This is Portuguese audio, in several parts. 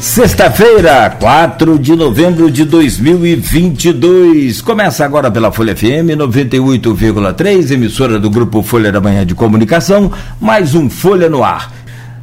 Sexta-feira, 4 de novembro de 2022. Começa agora pela Folha FM 98,3, emissora do grupo Folha da Manhã de Comunicação, mais um Folha no Ar.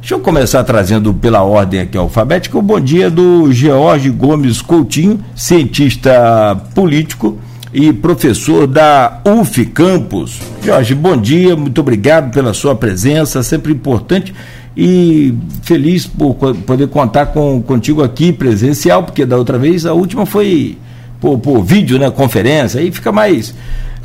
Deixa eu começar trazendo pela ordem aqui alfabética o bom dia do George Gomes Coutinho, cientista político e professor da UF Campus. Jorge, bom dia, muito obrigado pela sua presença, sempre importante e feliz por poder contar com, contigo aqui presencial, porque da outra vez a última foi por, por vídeo, né, conferência, aí fica mais.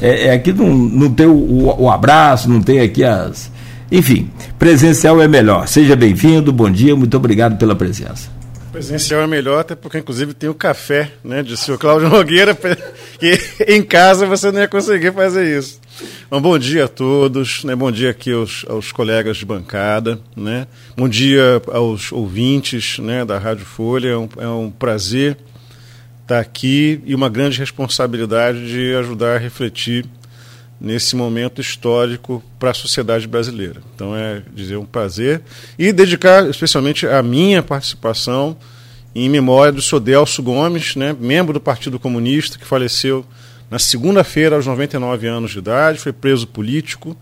É, é aqui não, não tem o, o, abraço, não tem aqui as. Enfim, presencial é melhor. Seja bem-vindo, bom dia, muito obrigado pela presença. Presencial é melhor, até porque inclusive tem o café, né, de seu Cláudio Nogueira, que em casa você não ia conseguir fazer isso. Um bom dia a todos, né? bom dia aqui aos, aos colegas de bancada, né? bom dia aos ouvintes né, da Rádio Folha. É um, é um prazer estar aqui e uma grande responsabilidade de ajudar a refletir nesse momento histórico para a sociedade brasileira. Então é dizer um prazer e dedicar especialmente a minha participação em memória do Sodelso Gomes, né, membro do Partido Comunista que faleceu na segunda-feira, aos 99 anos de idade, foi preso político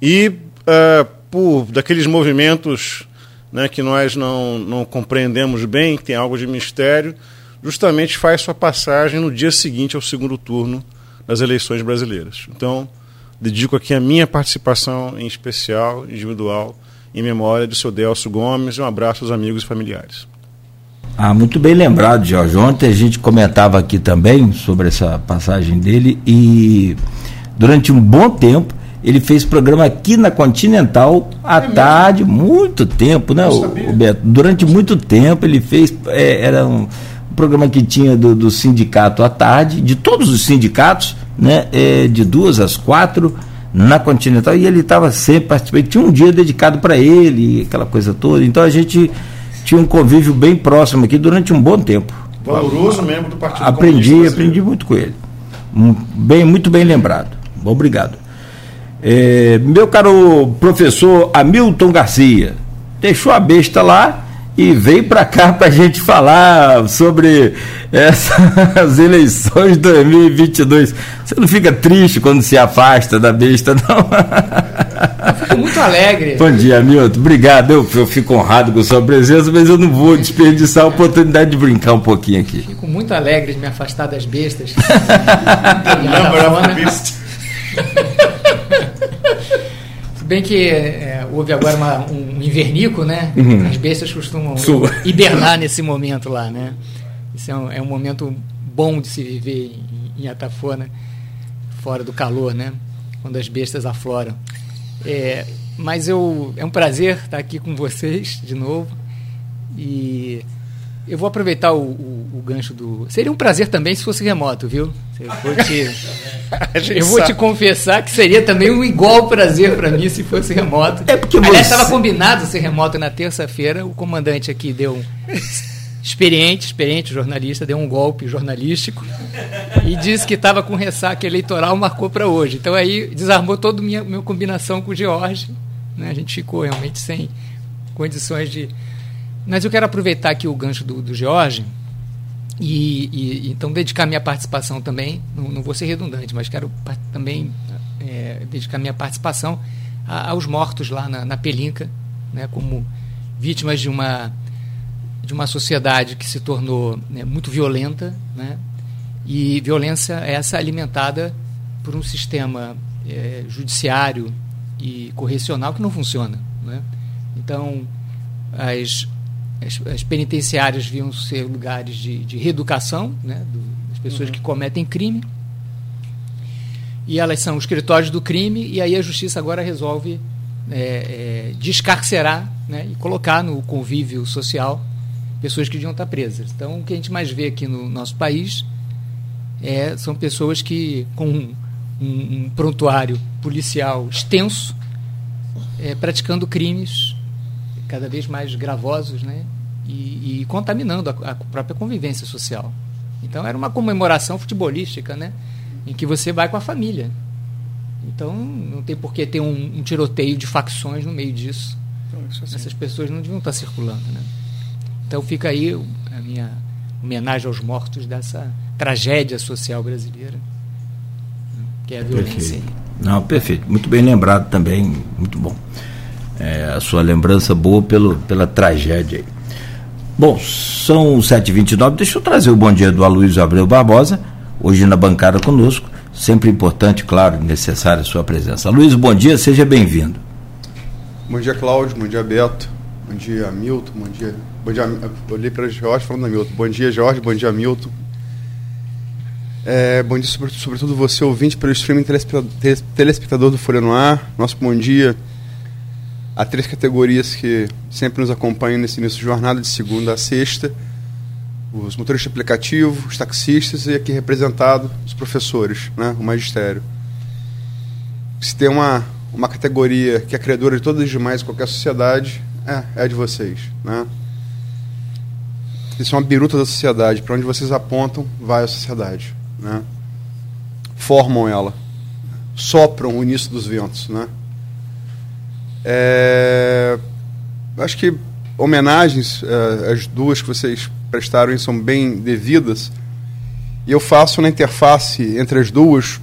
e, uh, por daqueles movimentos né, que nós não, não compreendemos bem, que tem algo de mistério, justamente faz sua passagem no dia seguinte ao segundo turno das eleições brasileiras. Então, dedico aqui a minha participação em especial, individual, em memória de seu Delcio Gomes um abraço aos amigos e familiares. Ah, muito bem lembrado, Jorge. Ontem a gente comentava aqui também sobre essa passagem dele e durante um bom tempo ele fez programa aqui na Continental à é tarde, muito tempo, né, o, o, Beto? Durante muito tempo ele fez, é, era um, programa que tinha do, do, sindicato à tarde, de todos os sindicatos, né, é, de duas às quatro na Continental e ele estava sempre participando. Tinha um dia dedicado para ele, aquela coisa toda. Então a gente tinha um convívio bem próximo aqui durante um bom tempo. Valoroso membro do Partido Aprendi, Comunista aprendi muito com ele. Bem, muito bem lembrado. Obrigado. É, meu caro professor Hamilton Garcia, deixou a besta lá e veio para cá para a gente falar sobre essas eleições de 2022. Você não fica triste quando se afasta da besta, não? Eu fico muito alegre. Bom dia, Milton. Obrigado. Eu, eu fico honrado com a sua presença, mas eu não vou desperdiçar a oportunidade de brincar um pouquinho aqui. Fico muito alegre de me afastar das bestas. Number of beast. Bem que é, houve agora uma, um invernico, né? Uhum. As bestas costumam hibernar nesse momento lá, né? Isso é um, é um momento bom de se viver em, em Atafona, fora do calor, né? Quando as bestas afloram. É, mas eu, é um prazer estar aqui com vocês de novo. E eu vou aproveitar o, o, o gancho do. Seria um prazer também se fosse remoto, viu? Eu vou te, eu vou te confessar que seria também um igual prazer para mim se fosse remoto. É porque você... estava combinado ser remoto na terça-feira. O comandante aqui deu um experiente, experiente jornalista, deu um golpe jornalístico e disse que estava com ressaca eleitoral, marcou para hoje. Então aí desarmou toda a minha, minha combinação com o George. Né? A gente ficou realmente sem condições de. Mas eu quero aproveitar aqui o gancho do, do George e, e, então dedicar minha participação também. Não, não vou ser redundante, mas quero também é, dedicar minha participação a, aos mortos lá na, na Pelinca, né? como vítimas de uma de uma sociedade que se tornou né, muito violenta, né? e violência essa alimentada por um sistema é, judiciário e correcional que não funciona. Né? Então, as, as, as, penitenciárias deviam ser lugares de, de reeducação né, do, das pessoas uhum. que cometem crime, e elas são escritórios do crime, e aí a justiça agora resolve é, é, descarcerar né, e colocar no convívio social pessoas que deviam estar presas. Então, o que a gente mais vê aqui no nosso país é, são pessoas que, com um, um, um prontuário policial extenso, é, praticando crimes cada vez mais gravosos né? e, e contaminando a, a, própria convivência social. Então, era uma comemoração futebolística, né? em que você vai com a família. Então, não tem por que ter um, um tiroteio de facções no meio disso. Então, assim. Essas pessoas não deviam estar circulando. Né? Então fica aí a minha homenagem aos mortos dessa tragédia social brasileira, que é a violência. Perfeito. Não, perfeito. Muito bem lembrado também, muito bom. É, a sua lembrança boa pelo, pela tragédia. Bom, são 7h29. Deixa eu trazer o bom dia do Aloysio Abreu Barbosa, hoje na bancada conosco. Sempre importante, claro, necessária a sua presença. Luiz, bom dia, seja bem-vindo. Bom dia, Cláudio. Bom dia, Beto. Bom dia, Milton. Bom dia. Bom dia. Olhei para Jorge falando da Milton. Bom dia, Jorge. Bom dia, Milton. É, bom dia, sobretudo você, ouvinte, pelo streaming telespectador do Folha no Ar. Nosso bom dia a três categorias que sempre nos acompanham nesse início de jornada, de segunda a sexta. Os motoristas de aplicativo, os taxistas e aqui representado os professores, né, o magistério. Se tem uma, uma categoria que é credora de todas as demais em qualquer sociedade, é, é a de vocês. Né? Isso é uma biruta da sociedade. Para onde vocês apontam, vai a sociedade né? formam ela, sopram o início dos ventos. Né? É, acho que homenagens, é, as duas que vocês prestaram são bem devidas, e eu faço na interface entre as duas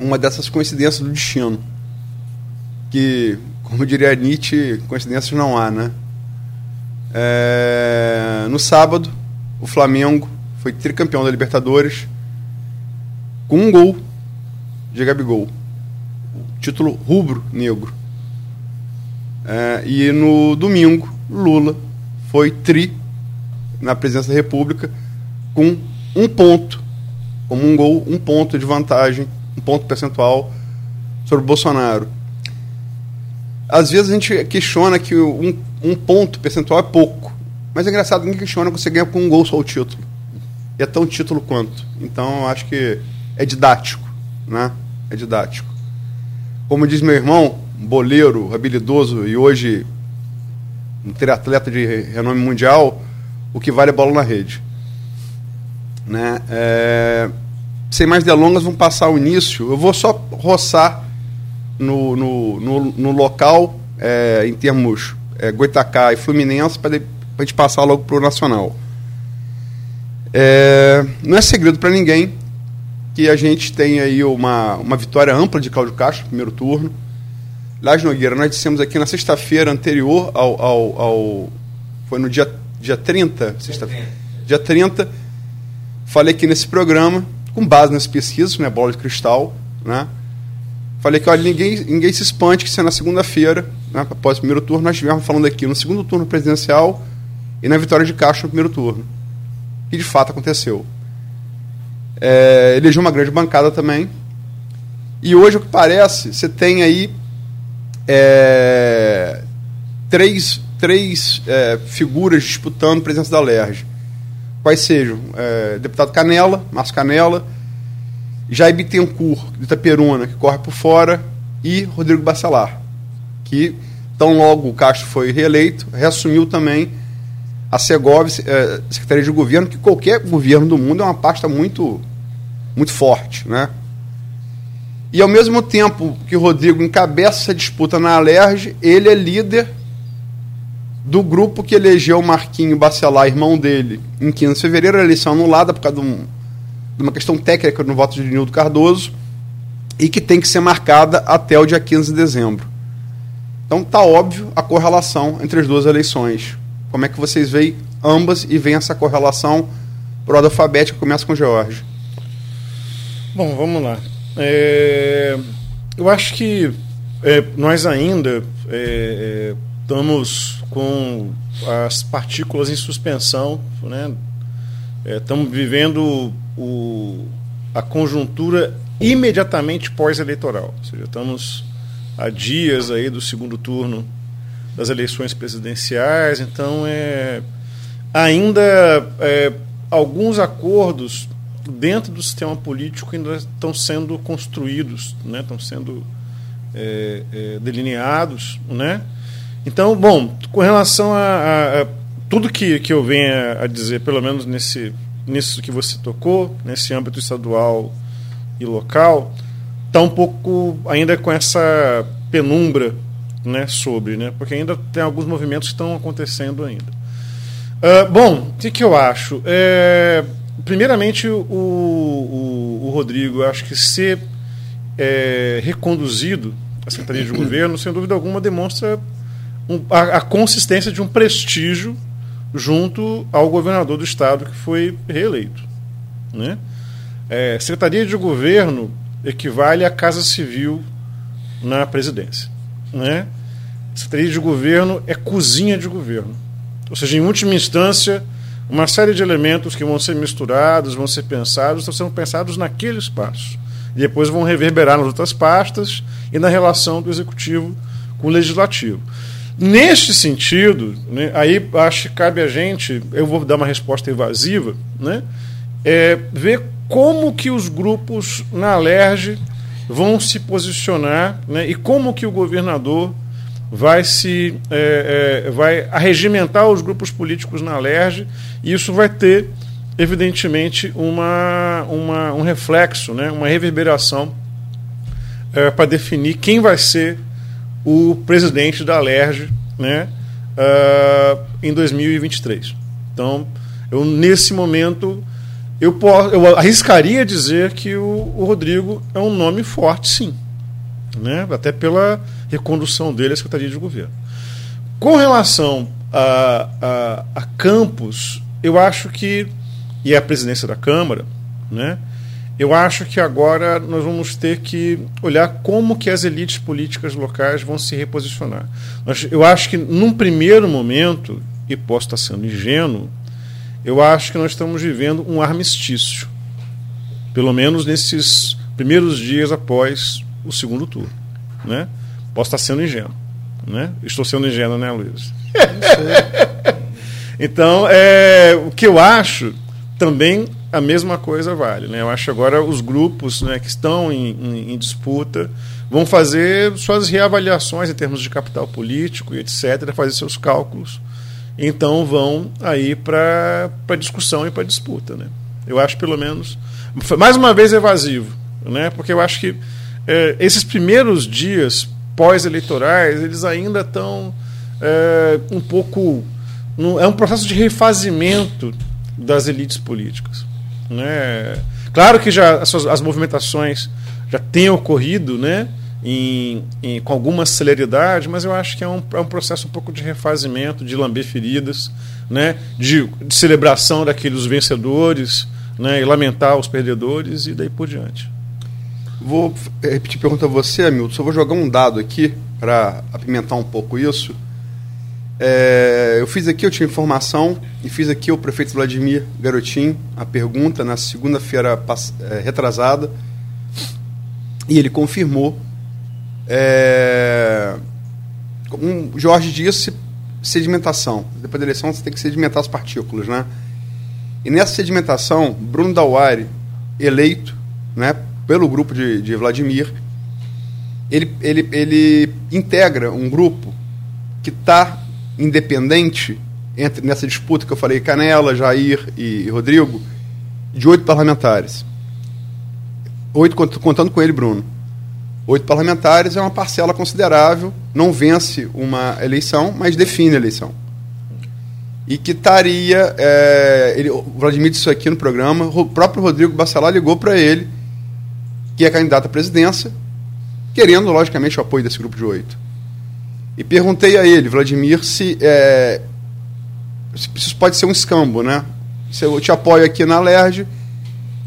uma dessas coincidências do destino, que, como diria Nietzsche, coincidências não há, né? É, no sábado, o Flamengo foi tricampeão da Libertadores com um gol de Gabigol. Título rubro-negro. É, e no domingo, Lula foi tri na presidência da República com um ponto, como um gol, um ponto de vantagem, um ponto percentual sobre Bolsonaro. Às vezes a gente questiona que um, um ponto percentual é pouco, mas é engraçado, ninguém questiona que você ganha com um gol só o título. E é tão título quanto. Então, eu acho que é didático, né? É didático. Como diz meu irmão, boleiro, habilidoso e hoje um triatleta de renome mundial, o que vale é bola na rede. Né? É... Sem mais delongas, vamos passar o início. Eu vou só roçar no, no, no, no local, é, em termos é, Goitacá e Fluminense, para a gente passar logo para o Nacional. É, não é segredo para ninguém que a gente tem aí uma, uma vitória ampla de Cláudio Castro, primeiro turno. Lás Nogueira, nós dissemos aqui na sexta-feira anterior ao, ao, ao, Foi no dia, dia 30? Sexta, dia 30. Falei aqui nesse programa, com base nas pesquisas, né, bola de cristal, né? Falei que olha, ninguém, ninguém se espante que se é na segunda-feira, né, após o primeiro turno, nós estivermos falando aqui no segundo turno presidencial e na vitória de Castro no primeiro turno. Que de fato aconteceu. É, elegeu uma grande bancada também. E hoje, o que parece, você tem aí é, três, três é, figuras disputando a presença da LERJ. Quais sejam? É, deputado Canela, Márcio Canela, Jair Bittencourt, de Itaperuna, que corre por fora, e Rodrigo Bacelar, que, tão logo o Castro foi reeleito, reassumiu também a Segov, é, Secretaria de Governo, que qualquer governo do mundo é uma pasta muito, muito forte, né? E ao mesmo tempo que o Rodrigo encabeça essa disputa na Alerj, ele é líder do grupo que elegeu o Marquinho Bacelar, irmão dele, em 15 de fevereiro, a eleição anulada por causa de, um, de uma questão técnica no voto de Nildo Cardoso, e que tem que ser marcada até o dia 15 de dezembro. Então está óbvio a correlação entre as duas eleições. Como é que vocês veem ambas e veem essa correlação por ordem alfabética? Começa com George. Bom, vamos lá. É, eu acho que é, nós ainda é, é estamos com as partículas em suspensão, né? É, estamos vivendo o, a conjuntura imediatamente pós-eleitoral, ou seja, estamos a dias aí do segundo turno das eleições presidenciais, então é, ainda é, alguns acordos dentro do sistema político ainda estão sendo construídos, né, estão sendo é, é, delineados. Né? Então, bom, com relação a, a, a, tudo que, que eu venho a dizer, pelo menos nesse, nisso que você tocou, nesse âmbito estadual e local, está um pouco ainda com essa penumbra né, sobre, né, porque ainda tem alguns movimentos que estão acontecendo ainda. Uh, bom, o que, que, eu acho? É, primeiramente, o, o, o, Rodrigo, acho que ser é, reconduzido à Secretaria de Governo, sem dúvida alguma, demonstra um, a, a, consistência de um prestígio junto ao governador do Estado que foi reeleito. Né? É, Secretaria de Governo equivale à Casa Civil na presidência. Né? Secretaria de Governo é cozinha de governo. Ou seja, em última instância, uma série de elementos que vão ser misturados, vão ser pensados, estão sendo pensados naquele espaço. E depois vão reverberar nas outras pastas e na relação do executivo com o legislativo. Neste sentido, né, aí acho que cabe a gente, eu vou dar uma resposta evasiva, né, é, ver como que os grupos na Alerj vão se posicionar né, e como que o governador vai se é, é, vai arregimentar os grupos políticos na Alerj e isso vai ter evidentemente uma, uma um reflexo, né, uma reverberação é, para definir quem vai ser o presidente da Alerj né, uh, em 2023. Então, eu nesse momento eu, posso, eu arriscaria dizer que o, o Rodrigo é um nome forte, sim né? até pela recondução dele à Secretaria de Governo. Com relação a, a, a Campos, eu acho que, e a presidência da Câmara, né? eu acho que agora nós vamos ter que olhar como que as elites políticas locais vão se reposicionar. Eu acho que, num primeiro momento, e posso estar sendo ingênuo, eu acho que nós estamos vivendo um armistício. Pelo menos nesses primeiros dias após o segundo turno. Né? Posso estar sendo ingênuo. Né? Estou sendo ingênuo, né, Luiz? então, é, o que eu acho também a mesma coisa vale. Né? Eu acho agora os grupos né, que estão em, em, em, disputa vão fazer suas reavaliações em termos de capital político e etc., fazer seus cálculos. Então vão aí para discussão e para disputa. Né? Eu acho, pelo menos, mais uma vez evasivo, né? porque eu acho que é, esses primeiros dias pós-eleitorais, eles ainda estão é, um pouco. No, é um processo de refazimento das elites políticas. Né? Claro que já as, as movimentações já têm ocorrido né, em, em, com alguma celeridade, mas eu acho que é um, é um processo um pouco de refazimento, de lamber feridas, né, de, de celebração daqueles vencedores né, e lamentar os perdedores e daí por diante. Vou repetir a pergunta a você, Hamilton. Só vou jogar um dado aqui para apimentar um pouco isso. É, eu fiz aqui, eu tinha informação, e fiz aqui o prefeito Vladimir Garotinho a pergunta na segunda-feira é, retrasada, e ele confirmou. É, um, Jorge disse sedimentação. Depois da eleição você tem que sedimentar as partículas, né? E nessa sedimentação, Bruno Dauari, eleito, né, pelo grupo de, de Vladimir, ele, ele, ele integra um grupo que está independente entre nessa disputa que eu falei, Canela, Jair e, e Rodrigo, de oito parlamentares. Oito, contando com ele, Bruno. Oito parlamentares é uma parcela considerável, não vence uma eleição, mas define a eleição. E que estaria. É, ele, o Vladimir disse isso aqui no programa, o próprio Rodrigo Bacelar ligou para ele que é candidato à presidência, querendo, logicamente, o apoio desse grupo de oito. E perguntei a ele, Vladimir, se, é, se isso pode ser um escambo, né? Se eu te apoio aqui na LERJ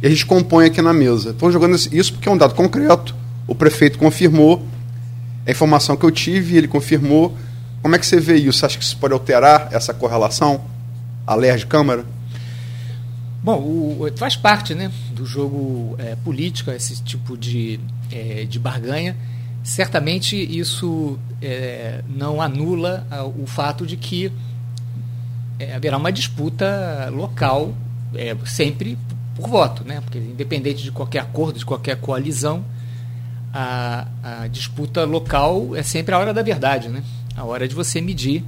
e a gente compõe aqui na mesa. Estou jogando isso porque é um dado concreto. O prefeito confirmou a informação que eu tive, ele confirmou. Como é que você vê isso? Você acha que isso pode alterar essa correlação? A LERJ Câmara? Bom, o, faz parte né, do jogo é, político, esse tipo de, é, de barganha. Certamente isso é, não anula o fato de que é, haverá uma disputa local, é, sempre por voto, né? porque independente de qualquer acordo, de qualquer coalizão, a, a disputa local é sempre a hora da verdade, né? a hora de você medir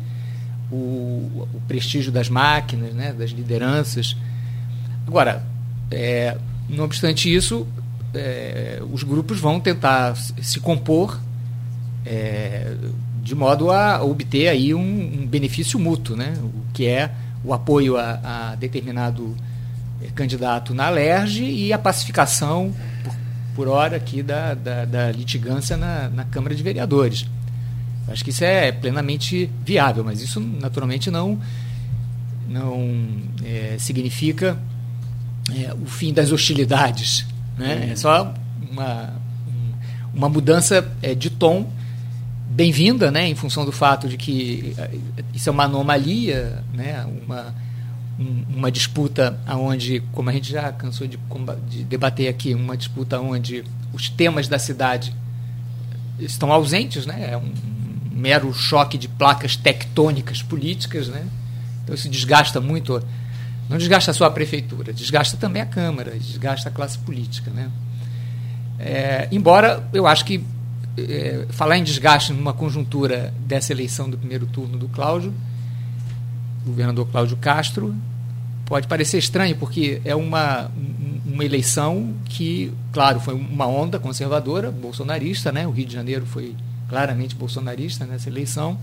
o, o prestígio das máquinas, né? das lideranças Agora, é, não obstante isso, é, os grupos vão tentar se compor é, de modo a obter aí um, um, benefício mútuo, né? o que é o apoio a, a determinado eh, candidato na LERJ e a pacificação, por, por hora, aqui da, da, da litigância na, na Câmara de Vereadores. Acho que isso é plenamente viável, mas isso naturalmente não, não é, significa é, o fim das hostilidades. Né? É só uma, uma mudança é, de tom bem-vinda, né, em função do fato de que é, isso é uma anomalia, né, uma, uma disputa onde, como a gente já cansou de, de debater aqui, uma disputa onde os temas da cidade estão ausentes, né, é um mero choque de placas tectônicas políticas, né? Então isso desgasta muito, não desgasta só a prefeitura, desgasta também a Câmara, desgasta a classe política, né? É, embora eu acho que é, falar em desgaste numa conjuntura dessa eleição do primeiro turno do Cláudio, governador Cláudio Castro, pode parecer estranho, porque é uma, uma eleição que, claro, foi uma onda conservadora, bolsonarista, né? o Rio de Janeiro foi claramente bolsonarista nessa eleição.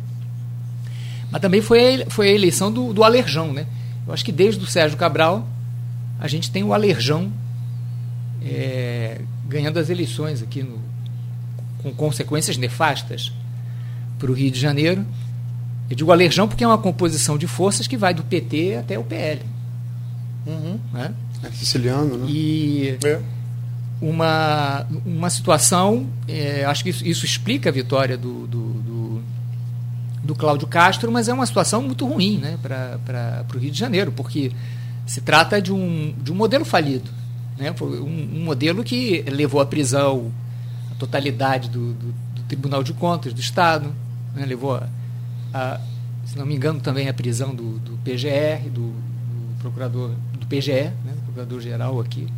Mas também foi foi a eleição do, do alerjão. Né? Eu acho que desde o Sérgio Cabral a gente tem o alerjão é, ganhando as eleições aqui no, com consequências nefastas para o Rio de Janeiro. Eu digo alerjão porque é uma composição de forças que vai do PT até o PL. Uhum. Né? É siciliano, né? E é uma, uma situação, é, acho que isso, isso, explica a vitória do, do, do, do, Cláudio Castro, mas é uma situação muito ruim né, para o Rio de Janeiro, porque se trata de um, de um modelo falido. Né, um, um modelo que levou à prisão a totalidade do, do, do Tribunal de Contas do Estado, né, levou a, a, se não me engano, também a prisão do, do PGR, do, do procurador do PGE, né, do procurador-geral aqui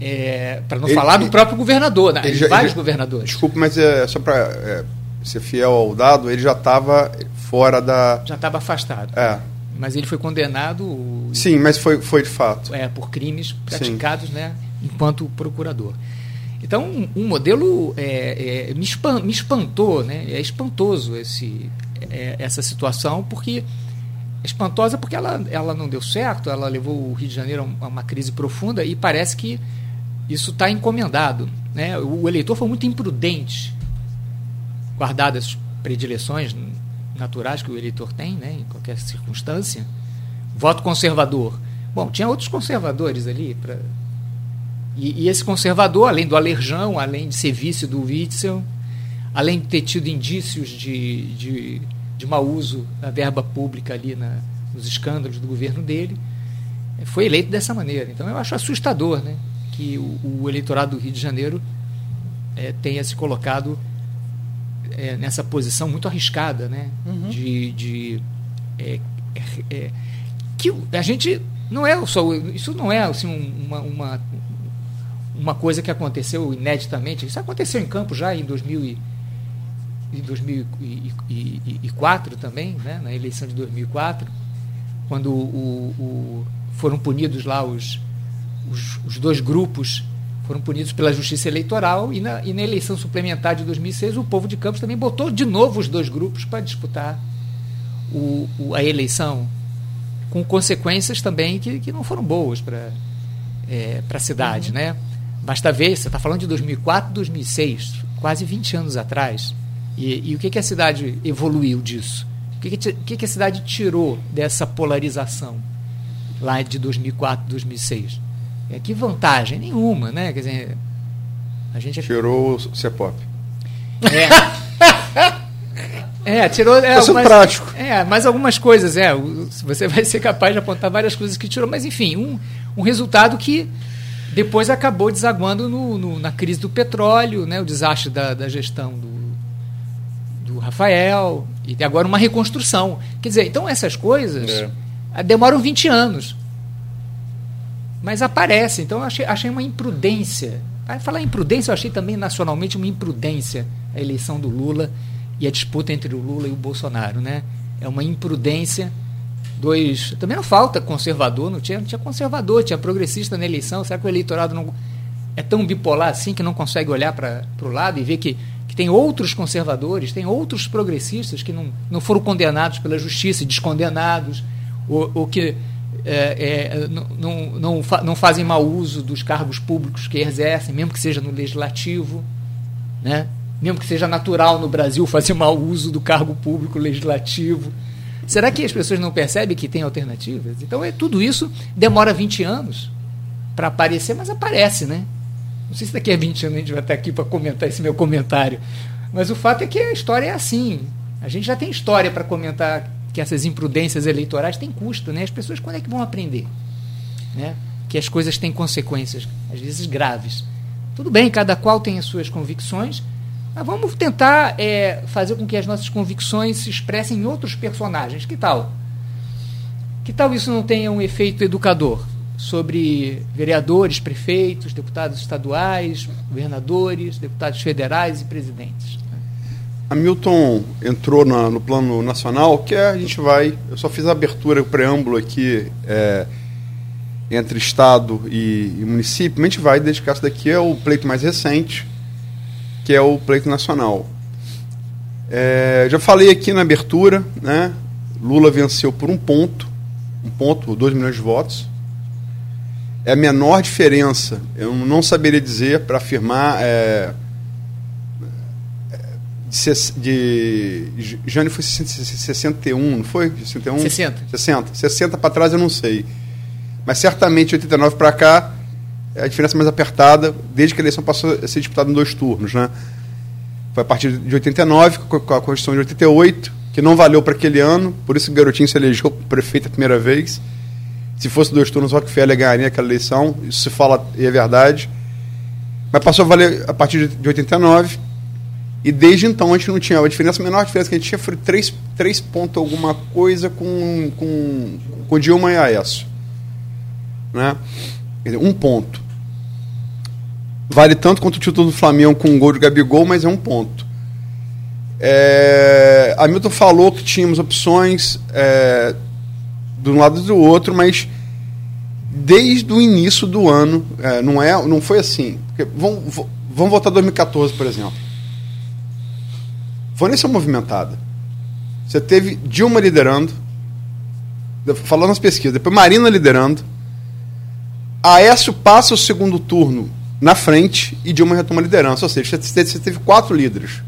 é, para não ele, falar do próprio governador, né? vários governadores. Desculpe, mas é só para é, ser fiel ao dado, ele já estava fora da. Já estava afastado. É. Mas ele foi condenado. Sim, mas foi, foi de fato. É, por crimes praticados né, enquanto procurador. Então, um, um modelo é, é, me, espan, me, espantou, né? é espantoso esse, é, essa situação, porque é espantosa porque ela, ela não deu certo, ela levou o Rio de Janeiro a uma crise profunda e parece que isso está encomendado. Né? O eleitor foi muito imprudente, guardadas as predileções naturais que o eleitor tem, né? em qualquer circunstância. Voto conservador. Bom, tinha outros conservadores ali. Pra... E, e esse conservador, além do alerjão, além de ser vice do Witzel, além de ter tido indícios de, de, de mau uso da verba pública ali na, nos escândalos do governo dele, foi eleito dessa maneira. Então eu acho assustador, né? que o, o eleitorado do Rio de Janeiro é, tenha se colocado é, nessa posição muito arriscada, né? Uhum. De, de é, é, é que a gente não é só isso não é assim uma, uma, uma coisa que aconteceu ineditamente. Isso aconteceu em campo já em 2000 e, em 2004 também, né? Na eleição de 2004, quando o, o, foram punidos lá os os, os dois grupos foram punidos pela justiça eleitoral e na, e na, eleição suplementar de 2006 o povo de Campos também botou de novo os dois grupos para disputar o, o, a eleição com consequências também que, que não foram boas para é, a cidade, uhum. né? Basta ver, você está falando de 2004, 2006, quase 20 anos atrás. E, e o que, que a cidade evoluiu disso? O que, que, que, que a cidade tirou dessa polarização lá de 2004, 2006? É, que vantagem? Nenhuma, né? Quer dizer, a gente... Tirou o CEPOP. É. é, tirou. É, algumas, prático. É, mas algumas coisas, é. Você vai ser capaz de apontar várias coisas que tirou, mas enfim, um, um resultado que depois acabou desaguando no, no, na crise do petróleo, né, o desastre da, da gestão do, do Rafael, e agora uma reconstrução. Quer dizer, então essas coisas é. demoram 20 anos mas aparece. Então eu achei, achei uma imprudência. Para falar imprudência, eu achei também nacionalmente uma imprudência a eleição do Lula e a disputa entre o Lula e o Bolsonaro. Né? É uma imprudência. Dois. Também não falta conservador, não tinha, não tinha conservador, tinha progressista na eleição. Será que o eleitorado não é tão bipolar assim que não consegue olhar para o lado e ver que que tem outros conservadores, tem outros progressistas que não, não foram condenados pela justiça, descondenados, ou, ou que é, é, não, não, não, não fazem mau uso dos cargos públicos que exercem, mesmo que seja no legislativo, né? mesmo que seja natural no Brasil fazer mau uso do cargo público legislativo. Será que as pessoas não percebem que tem alternativas? Então, é, tudo isso demora 20 anos para aparecer, mas aparece, né? Não sei se daqui a 20 anos a gente vai estar aqui para comentar esse meu comentário. Mas o fato é que a história é assim. A gente já tem história para comentar que essas imprudências eleitorais têm custo, né? As pessoas quando é que vão aprender? Né? Que as coisas têm consequências, às vezes graves. Tudo bem, cada qual tem as suas convicções, mas vamos tentar é, fazer com que as nossas convicções se expressem em outros personagens. Que tal? Que tal isso não tenha um efeito educador? sobre vereadores, prefeitos, deputados estaduais, governadores, deputados federais e presidentes. Hamilton entrou na, no plano nacional, que é, a gente vai. Eu só fiz a abertura, o preâmbulo aqui é, entre Estado e, e, município. A gente vai dedicar isso daqui é o pleito mais recente, que é o pleito nacional. É, já falei aqui na abertura, né? Lula venceu por um ponto, um ponto, dois milhões de votos é a menor diferença. Eu não saberia dizer para afirmar. É, de, de Jânio foi 61, não foi? 61? 60. 60. 60 para trás eu não sei. Mas certamente 89 para cá é a diferença mais apertada, desde que a eleição passou a ser disputada em dois turnos. Né? Foi a partir de 89, com a Constituição de 88, que não valeu para aquele ano, por isso o Garotinho se elegeu prefeito a primeira vez. Se fosse dois turnos, Rockefeller ganharia aquela eleição. Isso se fala e é verdade. Mas passou a valer a partir de 89. E desde então a gente não tinha. A diferença, a menor diferença que a gente tinha foi 3, 3 pontos alguma coisa com, com, com Dilma e Aécio. Né? um ponto. Vale tanto quanto o título do Flamengo com um gol de Gabigol, mas é um ponto. É, Hamilton falou que tínhamos opções. É, de um lado e do outro, mas desde o início do ano, é, não, é, não foi assim. Porque, vamos, vamos voltar 2014, por exemplo. Foi nessa movimentada. Você teve Dilma liderando, falando nas pesquisas, depois Marina liderando, Aécio passa o segundo turno na frente e Dilma retoma a liderança. Ou seja, você teve quatro líderes.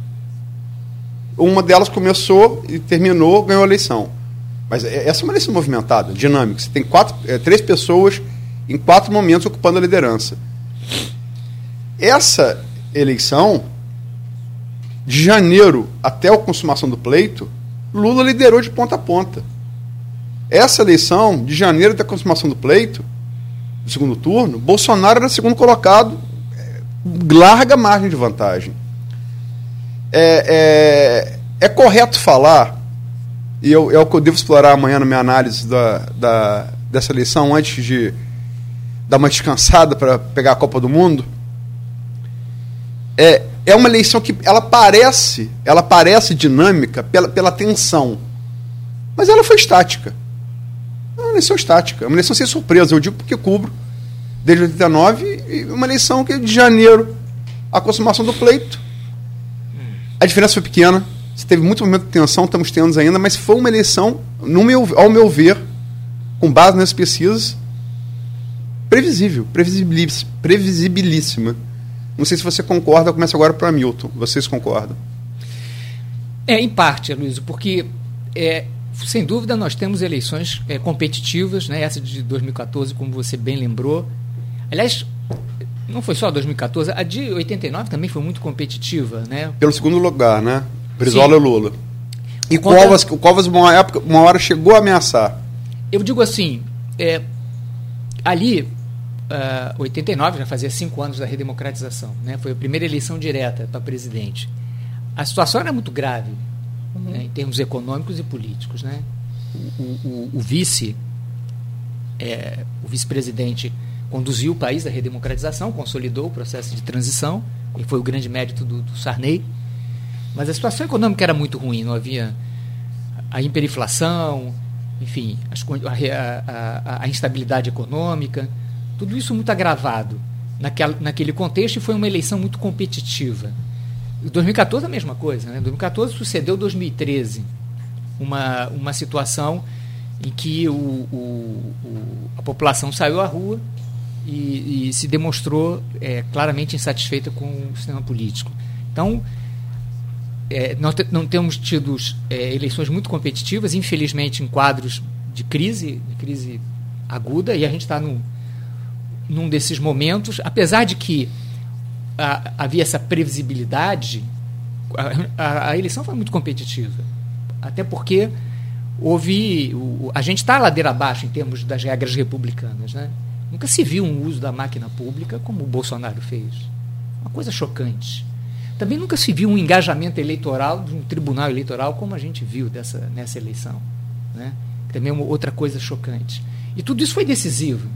Uma delas começou e terminou, ganhou a eleição. Mas é, essa é uma eleição movimentada, dinâmica. Você tem quatro, é, três pessoas em quatro momentos ocupando a liderança. Essa eleição, de janeiro até a consumação do pleito, Lula liderou de ponta a ponta. Essa eleição, de janeiro até a consumação do pleito, do segundo turno, Bolsonaro era segundo colocado, é, larga margem de vantagem. É, é, é correto falar e eu, é o que eu devo explorar amanhã na minha análise da, da, dessa eleição, antes de dar uma descansada para pegar a Copa do Mundo, é, é uma eleição que ela parece, ela parece dinâmica pela, pela tensão, mas ela foi estática. É uma eleição estática, é uma eleição sem surpresa, eu digo porque cubro desde 89 e uma eleição que de janeiro a consumação do pleito. A diferença foi pequena, você teve muito momento de tensão, estamos tendo ainda, mas foi uma eleição, no meu, ao meu ver, com base nas pesquisas, previsível, previsibilíssima. Não sei se você concorda, começa agora para Milton. Vocês concordam? É, em parte, Luiz, porque é, sem dúvida nós temos eleições é, competitivas, né? essa de 2014, como você bem lembrou. Aliás, não foi só 2014, a de 89 também foi muito competitiva, né? Pelo segundo lugar, né? Brizola e Lula. E o Covas, o Covas uma, época, uma hora chegou a ameaçar. Eu digo assim, é, ali, uh, ah, 89, já fazia cinco anos da redemocratização, né? foi a primeira eleição direta para presidente. A situação era muito grave, uhum. né, em termos econômicos e políticos. Né? O, o, o vice, é, o vice-presidente conduziu o país à redemocratização, consolidou o processo de transição, e foi o grande mérito do, do Sarney. Mas a situação econômica era muito ruim, não havia a hiperinflação, enfim, as, a, a, a, instabilidade econômica, tudo isso muito agravado naquela, naquele contexto e foi uma eleição muito competitiva. 2014 a mesma coisa, né? 2014 sucedeu 2013, uma, uma situação em que o, o, o a população saiu à rua e, e se demonstrou é, claramente insatisfeita com o sistema político. Então, é, nós não temos tido é, eleições muito competitivas, infelizmente em quadros de crise, de crise aguda, e a gente está num, num desses momentos, apesar de que a, havia essa previsibilidade, a, a, a, eleição foi muito competitiva. Até porque houve. O, a gente está ladeira abaixo em termos das regras republicanas. Né? Nunca se viu um uso da máquina pública como o Bolsonaro fez. Uma coisa chocante. Também nunca se viu um engajamento eleitoral de um tribunal eleitoral como a gente viu dessa, nessa eleição. Né? Também é uma outra coisa chocante. E tudo isso foi decisivo,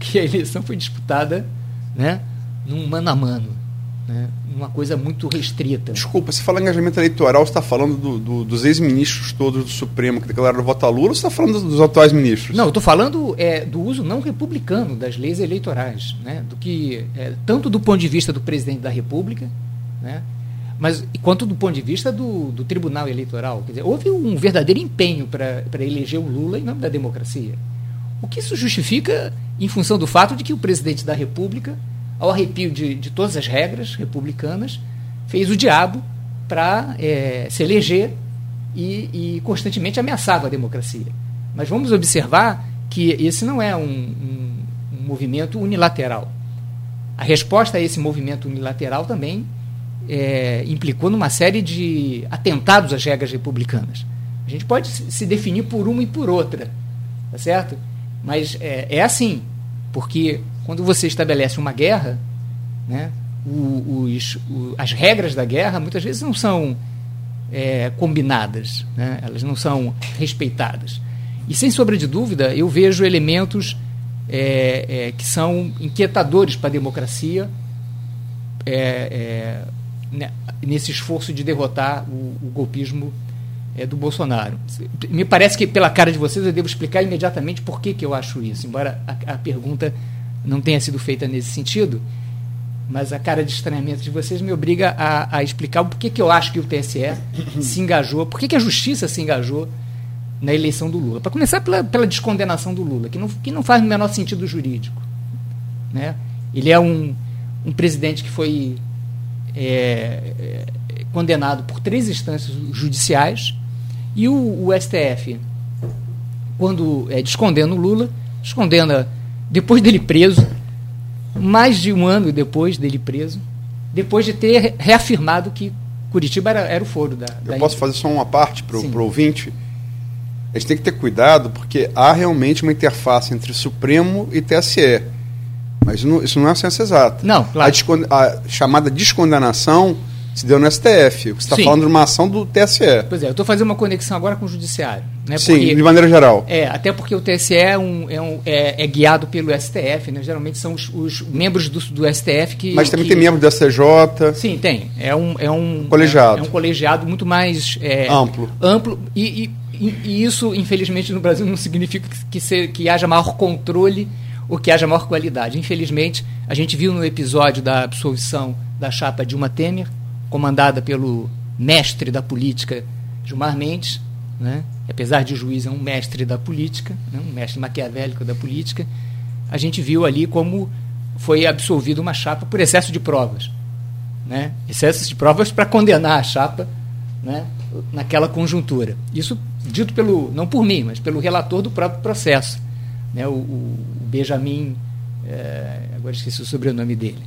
porque a eleição foi disputada né, num mano a mano né, uma coisa muito restrita. Desculpa, você fala engajamento eleitoral, você está falando do, do, dos ex-ministros todos do Supremo que declararam voto a Lula ou você está falando dos, atuais ministros? Não, eu estou falando é, do uso não republicano das leis eleitorais, né, do que, é, tanto do ponto de vista do presidente da República, né, mas quanto do ponto de vista do, do Tribunal Eleitoral. Quer dizer, houve um verdadeiro empenho para eleger o Lula em nome da democracia. O que isso justifica em função do fato de que o presidente da República ao arrepio de, de todas as regras republicanas, fez o diabo para é, se eleger e, e, constantemente ameaçava a democracia. Mas vamos observar que esse não é um, um, um movimento unilateral. A resposta a esse movimento unilateral também é, implicou numa série de atentados às regras republicanas. A gente pode se definir por uma e por outra, tá certo? Mas é, é assim, porque quando você estabelece uma guerra, né, os, as regras da guerra muitas vezes não são é, combinadas, né, elas não são respeitadas. E sem sombra de dúvida, eu vejo elementos é, é, que são inquietadores para a democracia é, é, né, nesse esforço de derrotar o, o golpismo é, do Bolsonaro. Me parece que, pela cara de vocês, eu devo explicar imediatamente por que, que eu acho isso, embora a, a pergunta não tenha sido feita nesse sentido, mas a cara de estranhamento de vocês me obriga a, a explicar por que, que eu acho que o TSE se engajou, por que, que a justiça se engajou na eleição do Lula. Para começar pela, pela descondenação do Lula, que não, que não faz o menor sentido jurídico. Né? Ele é um, um presidente que foi é, é, condenado por três instâncias judiciais e o, o STF, quando é, descondena o Lula, descondena depois dele preso, mais de um ano depois dele preso, depois de ter reafirmado que Curitiba era, era o foro da. Eu posso fazer só uma parte para o ouvinte? A gente tem que ter cuidado porque há realmente uma interface entre Supremo e TSE. Mas não, isso não é a ciência exata. Não, claro. A, a chamada descondenação se deu no STF. Você está falando de uma ação do TSE. Pois é, eu estou fazendo uma conexão agora com o Judiciário. Né? Sim, porque, de maneira geral. É, até porque o TSE é, um, é, um, é, é guiado pelo STF, né? geralmente são os, os membros do, do, STF que. Mas também que... tem membro do STJ. Sim, tem. É um, é um colegiado. É, é um colegiado muito mais é, amplo. Amplo e, e, e, isso, infelizmente, no Brasil não significa que, que haja maior controle ou que haja maior qualidade. Infelizmente, a gente viu no episódio da absolvição da chapa Dilma Temer comandada pelo mestre da política, Gilmar Mendes, né? apesar de o juiz é um mestre da política, né? um mestre maquiavélico da política, a gente viu ali como foi absolvida uma chapa por excesso de provas. Né? Excesso de provas para condenar a chapa né? naquela conjuntura. Isso dito pelo, não por mim, mas pelo relator do próprio processo, né? o, o Benjamin, é, agora esqueci o sobrenome dele.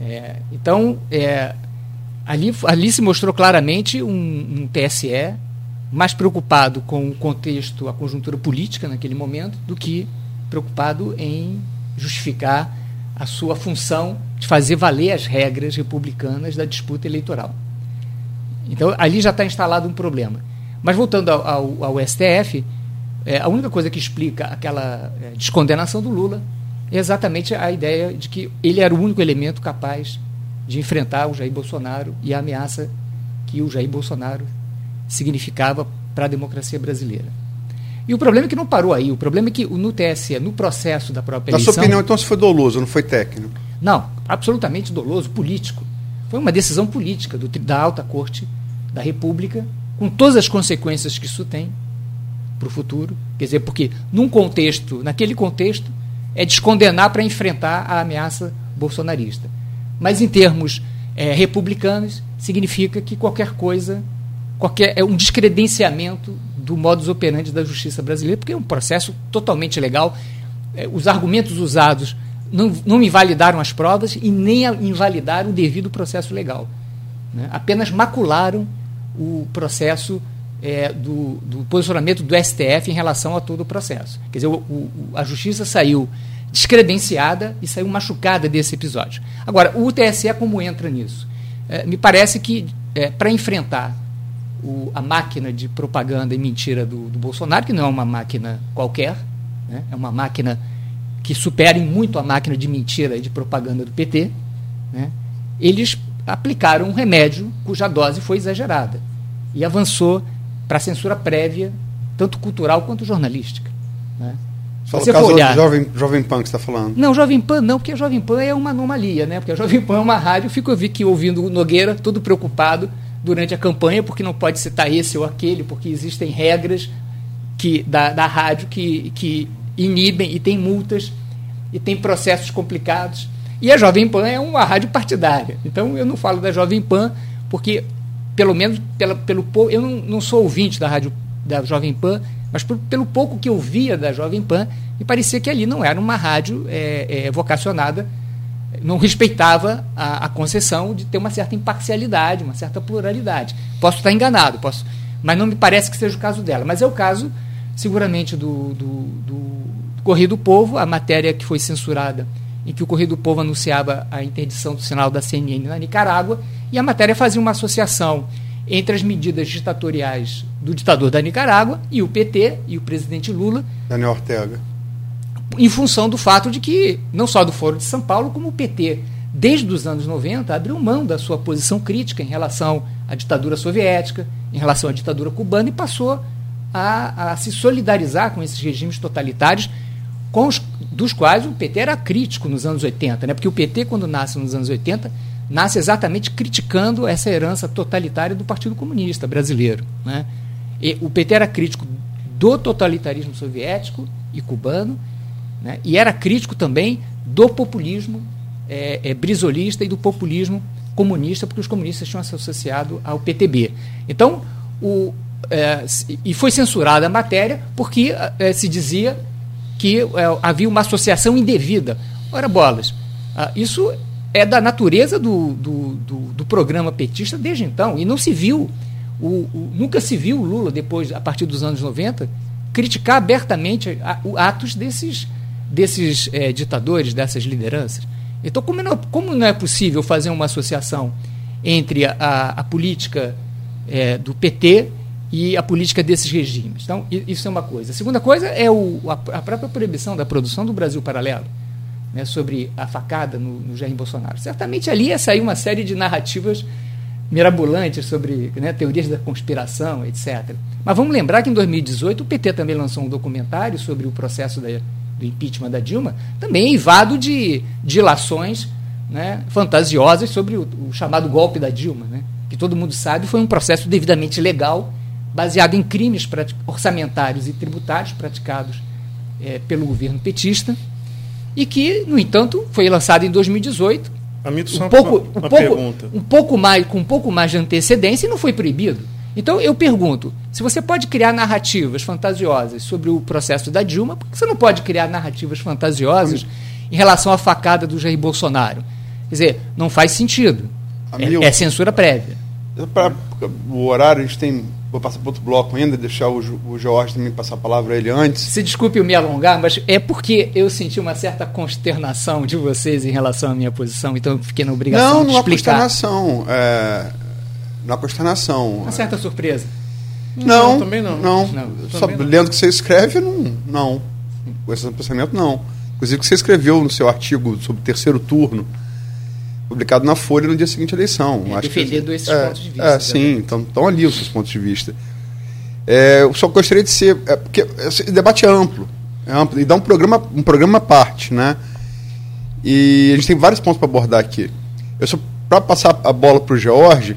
É, então, é, Ali, ali se mostrou claramente um, um TSE mais preocupado com o contexto, a conjuntura política naquele momento, do que preocupado em justificar a sua função de fazer valer as regras republicanas da disputa eleitoral. Então, ali já está instalado um problema. Mas voltando ao, ao, STF, é, a única coisa que explica aquela é, descondenação do Lula é exatamente a ideia de que ele era o único elemento capaz de enfrentar o Jair Bolsonaro e a ameaça que o Jair Bolsonaro significava para a democracia brasileira. E o problema é que não parou aí. O problema é que no TSE, no processo da própria eleição... Na sua opinião, então, se foi doloso, não foi técnico? Não, absolutamente doloso, político. Foi uma decisão política do, da alta corte da República, com todas as consequências que isso tem para o futuro. Quer dizer, porque num contexto, naquele contexto, é descondenar para enfrentar a ameaça bolsonarista. Mas em termos é, republicanos, significa que qualquer coisa, qualquer é um descredenciamento do modus operandi da justiça brasileira, porque é um processo totalmente legal. É, os argumentos usados não, não invalidaram as provas e nem invalidaram o devido processo legal. Né? Apenas macularam o processo é, do, do, posicionamento do STF em relação a todo o processo. Quer dizer, o, o, a justiça saiu descredenciada e saiu machucada desse episódio. Agora, o TSE como entra nisso? É, me parece que é, para enfrentar o, a máquina de propaganda e mentira do, do, Bolsonaro, que não é uma máquina qualquer, né, é uma máquina que supera muito a máquina de mentira e de propaganda do PT, né, eles aplicaram um remédio cuja dose foi exagerada e avançou para a censura prévia, tanto cultural quanto jornalística. Né. Fala você o caso olhar... Jovem, Jovem Pan que está falando. Não, Jovem Pan não, porque a Jovem Pan é uma anomalia, né? Porque a Jovem Pan é uma rádio, fico eu vi que ouvindo o Nogueira, todo preocupado durante a campanha, porque não pode citar esse ou aquele, porque existem regras que da, da rádio que, que inibem e tem multas e tem processos complicados. E a Jovem Pan é uma rádio partidária. Então eu não falo da Jovem Pan, porque, pelo menos pela, pelo eu não, não sou ouvinte da rádio da Jovem Pan, mas por, pelo pouco que eu via da Jovem Pan, me parecia que ali não era uma rádio é, é, vocacionada, não respeitava a, a, concessão de ter uma certa imparcialidade, uma certa pluralidade. Posso estar enganado, posso, mas não me parece que seja o caso dela. Mas é o caso, seguramente, do, do, do Correio do Povo, a matéria que foi censurada, em que o Correio do Povo anunciava a interdição do sinal da CNN na Nicarágua, e a matéria fazia uma associação entre as medidas ditatoriais do ditador da Nicarágua e o PT e o presidente Lula. Daniel Ortega. Em função do fato de que, não só do Foro de São Paulo, como o PT, desde os anos 90, abriu mão da sua posição crítica em relação à ditadura soviética, em relação à ditadura cubana e passou a, a se solidarizar com esses regimes totalitários, com os, dos quais o PT era crítico nos anos 80, né? porque o PT, quando nasce nos anos 80, nasce exatamente criticando essa herança totalitária do Partido Comunista brasileiro. Né? E o PT era crítico do totalitarismo soviético e cubano, né? e era crítico também do populismo é, é, brisolista e do populismo comunista, porque os comunistas tinham se associado ao PTB. Então, o, é, e foi censurada a matéria porque é, se dizia que é, havia uma associação indevida. Ora, bolas, ah, isso é da natureza do, do, do, do, programa petista desde então. E não se viu, o, o, nunca se viu o Lula, depois, a partir dos anos 90, criticar abertamente a, a, atos desses, desses é, ditadores, dessas lideranças. Então, como não, como não é possível fazer uma associação entre a, a política é, do PT e a política desses regimes? Então, isso é uma coisa. A segunda coisa é o, a, a própria proibição da produção do Brasil Paralelo né, sobre a facada no, no Jair Bolsonaro. Certamente ali ia sair uma série de narrativas mirabolantes sobre né, teorias da conspiração, etc. Mas vamos lembrar que em 2018 o PT também lançou um documentário sobre o processo da, do impeachment da Dilma, também eivado de dilações né, fantasiosas sobre o, o, chamado golpe da Dilma, né, que todo mundo sabe foi um processo devidamente legal, baseado em crimes orçamentários e tributários praticados é, pelo governo petista e que, no entanto, foi lançado em 2018. um pouco, uma, uma um, pouco, um pouco mais, com um pouco mais de antecedência e não foi proibido. Então eu pergunto, se você pode criar narrativas fantasiosas sobre o processo da Dilma, por que você não pode criar narrativas fantasiosas em relação à facada do Jair Bolsonaro? Quer dizer, não faz sentido. É, é, censura prévia. Para o horário, a gente tem Vou passar para outro bloco ainda, deixar o, o Jorge também passar a palavra a ele antes. Se desculpe eu me alongar, mas é porque eu senti uma certa consternação de vocês em relação à minha posição, então eu fiquei na obrigação não, de explicar. Não, não há consternação. É, não há consternação. Uma certa surpresa. Não, não também não. Não, não só não. lendo o que você escreve, não. não. Com esse pensamento, não. Inclusive, o que você escreveu no seu artigo sobre o terceiro turno, publicado na Folha no dia seguinte à eleição. É, Acho defendendo que, esses é, pontos de vista. É, sim, então estão ali os seus pontos de vista. É, eu só gostaria de ser. É, porque esse debate é amplo, é amplo. E dá um programa, um programa à parte, né? E a gente tem vários pontos para abordar aqui. Eu só para passar a bola para o George,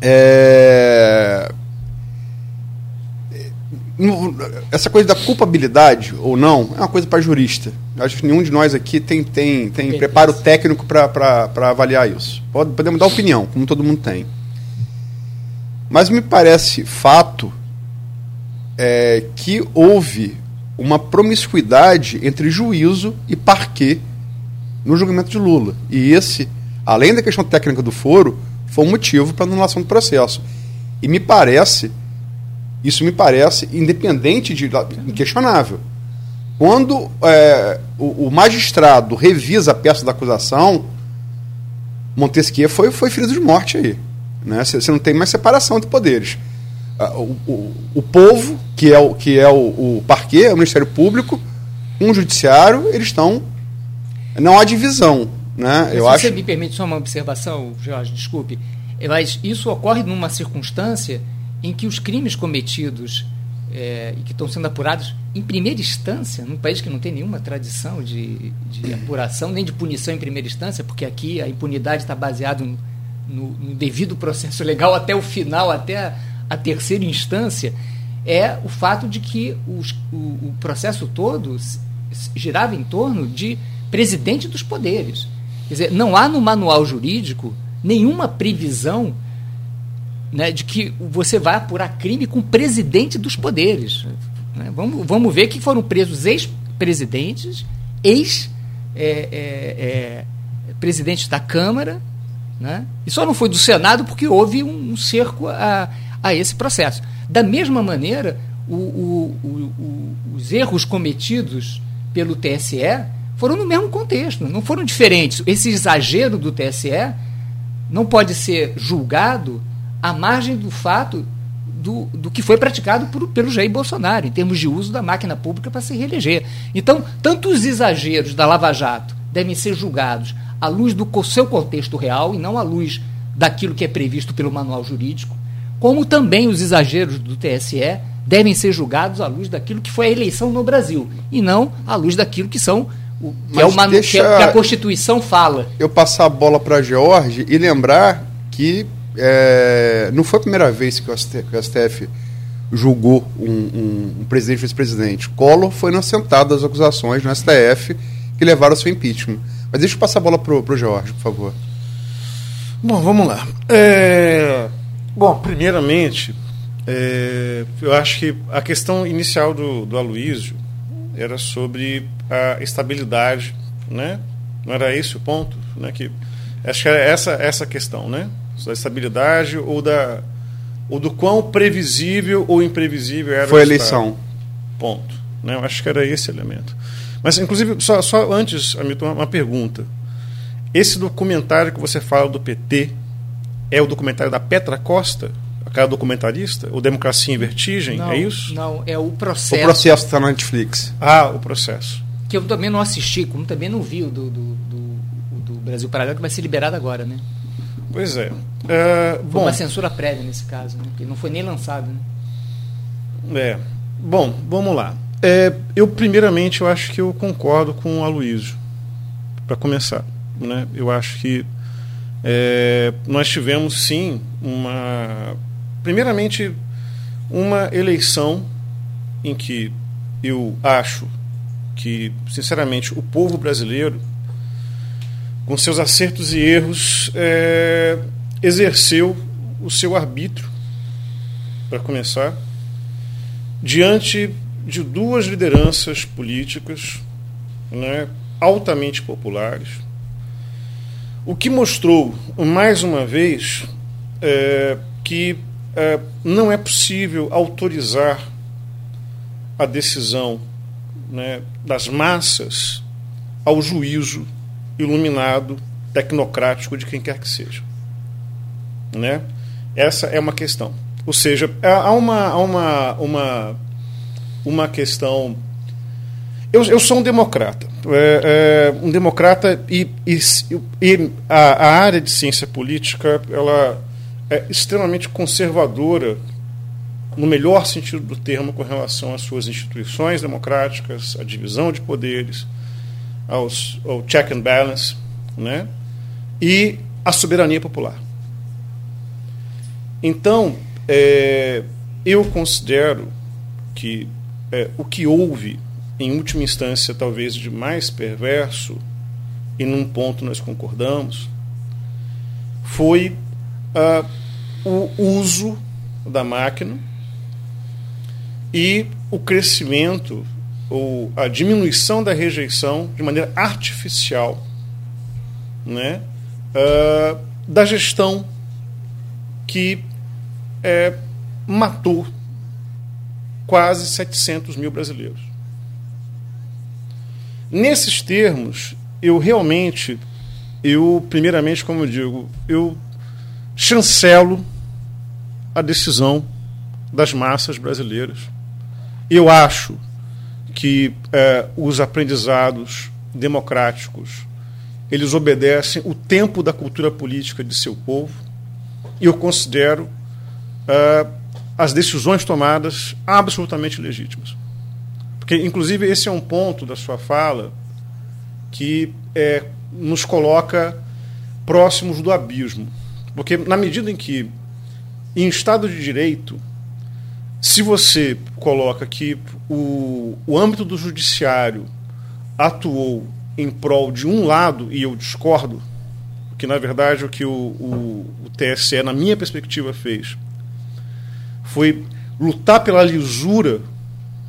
é, essa coisa da culpabilidade ou não é uma coisa para jurista. Acho que nenhum de nós aqui tem, tem, tem preparo técnico para avaliar isso. Pode, podemos dar opinião, como todo mundo tem. Mas me parece fato é, que houve uma promiscuidade entre juízo e parquê no julgamento de Lula. E esse, além da questão técnica do foro, foi um motivo para anulação do processo. E me parece, isso me parece independente de inquestionável. Quando é, o, o, magistrado revisa a peça da acusação, Montesquieu foi, foi ferido de morte aí. Né? Você não tem mais separação entre poderes. Ah, o, o, o povo, que é o, que é o, o parquê, o Ministério Público, com o Judiciário, eles estão. Não há divisão. Né? Eu se acho... você me permite só uma observação, Jorge, desculpe. Mas isso ocorre numa circunstância em que os crimes cometidos é, e que estão sendo apurados em primeira instância, num país que não tem nenhuma tradição de, de apuração, nem de punição em primeira instância, porque aqui a impunidade está baseada no, no, no, devido processo legal até o final, até a, a terceira instância, é o fato de que os, o, o processo todo girava em torno de presidente dos poderes. Quer dizer, não há no manual jurídico nenhuma previsão né, de que você vai apurar crime com o presidente dos poderes. Né? Vamos, vamos ver que foram presos ex-presidentes, ex-presidentes é, é, é, da Câmara, né? e só não foi do Senado porque houve um, um cerco a, a esse processo. Da mesma maneira, o, o, o, os erros cometidos pelo TSE foram no mesmo contexto, não foram diferentes. Esse exagero do TSE não pode ser julgado à margem do fato do, do que foi praticado por, pelo Jair Bolsonaro, em termos de uso da máquina pública para se reeleger. Então, tanto os exageros da Lava Jato devem ser julgados à luz do seu contexto real e não à luz daquilo que é previsto pelo manual jurídico, como também os exageros do TSE devem ser julgados à luz daquilo que foi a eleição no Brasil e não à luz daquilo que são o, que, é que, é, que a Constituição fala. Eu passar a bola para George e lembrar que é, não foi a primeira vez que o STF, julgou um, um, um presidente e vice-presidente. Collor foi inocentado das acusações no STF que levaram ao seu impeachment. Mas deixa eu passar a bola para o Jorge, por favor. Bom, vamos lá. É... Bom, primeiramente, é... eu acho que a questão inicial do, do Aloysio era sobre a estabilidade, né? Não era esse o ponto, né? Que acho que era essa essa questão, né? Da estabilidade ou da ou do quão previsível ou imprevisível era foi a eleição. Ponto. Né? Eu acho que era esse elemento. Mas inclusive só, só antes Hamilton, uma pergunta. Esse documentário que você fala do PT é o documentário da Petra Costa? Aquela documentarista? O Democracia em Vertigem? Não, é isso? não é o processo o processo. está na Netflix. Ah o processo. Que eu também não assisti como também não vi o do, do, do, do Brasil Paralelo que vai ser liberado agora né Pois é. Uh, foi bom, uma censura prévia nesse caso, né? que não foi nem lançado. Né? É. Bom, vamos lá. É, eu, primeiramente, eu acho que eu concordo com o Aloysio, para começar. Né? Eu acho que é, nós tivemos, sim, uma. Primeiramente, uma eleição em que eu acho que, sinceramente, o povo brasileiro com seus acertos e erros, é, exerceu o seu arbítrio, para começar, diante de duas lideranças políticas né, altamente populares, o que mostrou, mais uma vez, é, que é, não é possível autorizar a decisão né, das massas ao juízo iluminado, tecnocrático de quem quer que seja. Né? Essa é uma questão. Ou seja, há uma, há uma, uma, uma questão. Eu, eu sou um democrata. É, é, um democrata e, e, e a, a, área de ciência política ela é extremamente conservadora, no melhor sentido do termo, com relação às suas instituições democráticas, a divisão de poderes, aos, ao check and balance, né? E a soberania popular. Então, é, eu considero que é, o que houve, em última instância, talvez de mais perverso, e num ponto nós concordamos, foi o uso da máquina e o crescimento ou a diminuição da rejeição de maneira artificial né, uh, da gestão que é, matou quase 700 mil brasileiros. Nesses termos, eu realmente, eu primeiramente, como eu digo, eu chancelo a decisão das massas brasileiras. Eu acho que é, os aprendizados democráticos eles obedecem o tempo da cultura política de seu povo e eu considero é, as decisões tomadas absolutamente legítimas. Porque, inclusive, esse é um ponto da sua fala que é, nos coloca próximos do abismo. Porque, na medida em que, em Estado de Direito, se você coloca que o, o âmbito do judiciário atuou em prol de um lado, e eu discordo, que na verdade o que o, o, o TSE, na minha perspectiva, fez foi lutar pela lisura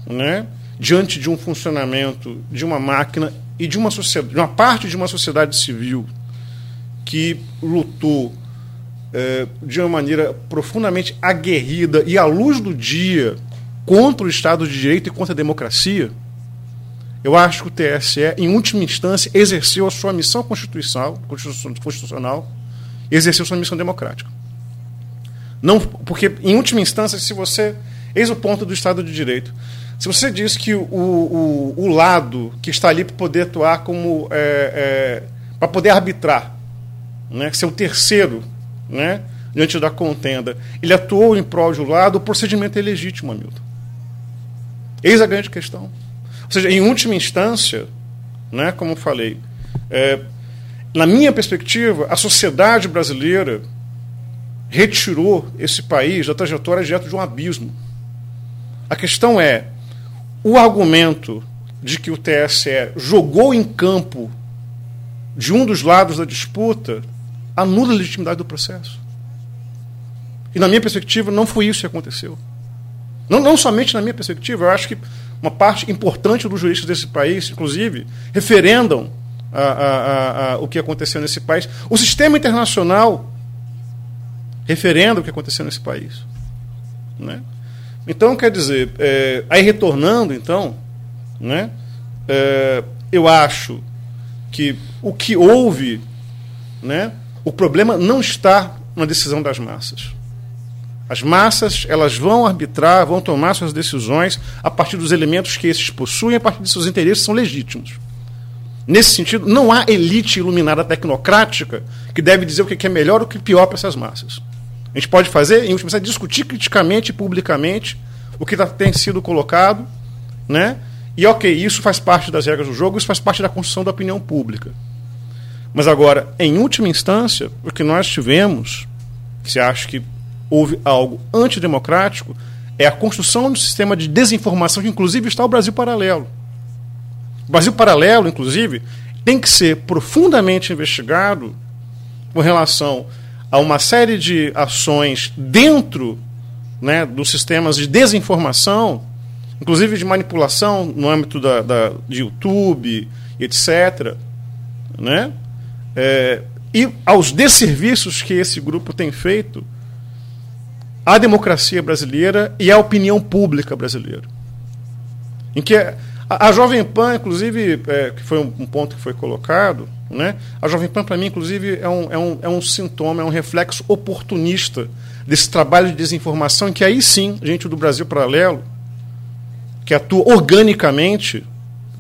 né, diante de um funcionamento de uma máquina e de uma sociedade, de uma parte de uma sociedade civil que lutou é, de uma maneira profundamente aguerrida e à luz do dia contra o Estado de Direito e contra a democracia, eu acho que o TSE, em última instância, exerceu a sua missão constitucional, constitucional exerceu sua missão democrática. Não, porque, em última instância, se você. Eis o ponto do Estado de Direito. Se você diz que o, o, o lado que está ali para poder atuar como. É, é, para poder arbitrar, né, ser o terceiro né, diante da contenda, ele atuou em prol de um lado, o procedimento é legítimo, Hamilton. Eis a grande questão. Ou seja, em última instância, né, como falei, é, na minha perspectiva, a sociedade brasileira retirou esse país da trajetória direto de um abismo. A questão é: o argumento de que o TSE jogou em campo de um dos lados da disputa anula a legitimidade do processo. E na minha perspectiva, não foi isso que aconteceu. Não, não somente na minha perspectiva, eu acho que uma parte importante dos juristas desse país, inclusive, referendam a, a, a, o que aconteceu nesse país. O sistema internacional referenda o que aconteceu nesse país. Né? Então, quer dizer, é, aí retornando, então, né, é, eu acho que o que houve, né, o problema não está na decisão das massas. As massas elas vão arbitrar, vão tomar suas decisões a partir dos elementos que esses possuem, a partir de seus interesses são legítimos. Nesse sentido, não há elite iluminada tecnocrática que deve dizer o que é melhor ou o que é pior para essas massas. A gente pode fazer, em última instância, discutir criticamente e publicamente o que tá, tem sido colocado, né? E ok, isso faz parte das regras do jogo, isso faz parte da construção da opinião pública. Mas agora, em última instância, o que nós tivemos, que se acha que houve algo antidemocrático, é a construção de um sistema de desinformação que, inclusive, está o Brasil Paralelo. O Brasil Paralelo, inclusive, tem que ser profundamente investigado com relação a uma série de ações dentro né, dos sistemas de desinformação, inclusive de manipulação no âmbito da, da de YouTube, etc. Né? É, e aos desserviços que esse grupo tem feito à democracia brasileira e à opinião pública brasileira. Em que a, a Jovem Pan, inclusive, é, que foi um, um ponto que foi colocado, né? A Jovem Pan, para mim, inclusive, é um, é, um, é um sintoma, é um reflexo oportunista desse trabalho de desinformação, em que aí sim, gente do Brasil Paralelo, que atua organicamente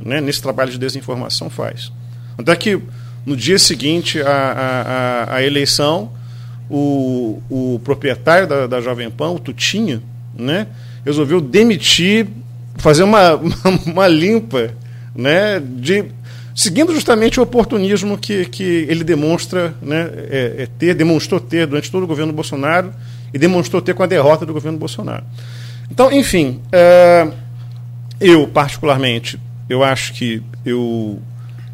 né, nesse trabalho de desinformação, faz. Até que no dia seguinte à, à, à eleição, o, o proprietário da, da Jovem Pan, o Tutinha, né, resolveu demitir, fazer uma, uma, limpa né, de seguindo justamente o oportunismo que, que ele demonstra né, é, é ter, demonstrou ter durante todo o governo Bolsonaro e demonstrou ter com a derrota do governo Bolsonaro. Então, enfim, é, eu particularmente, eu acho que eu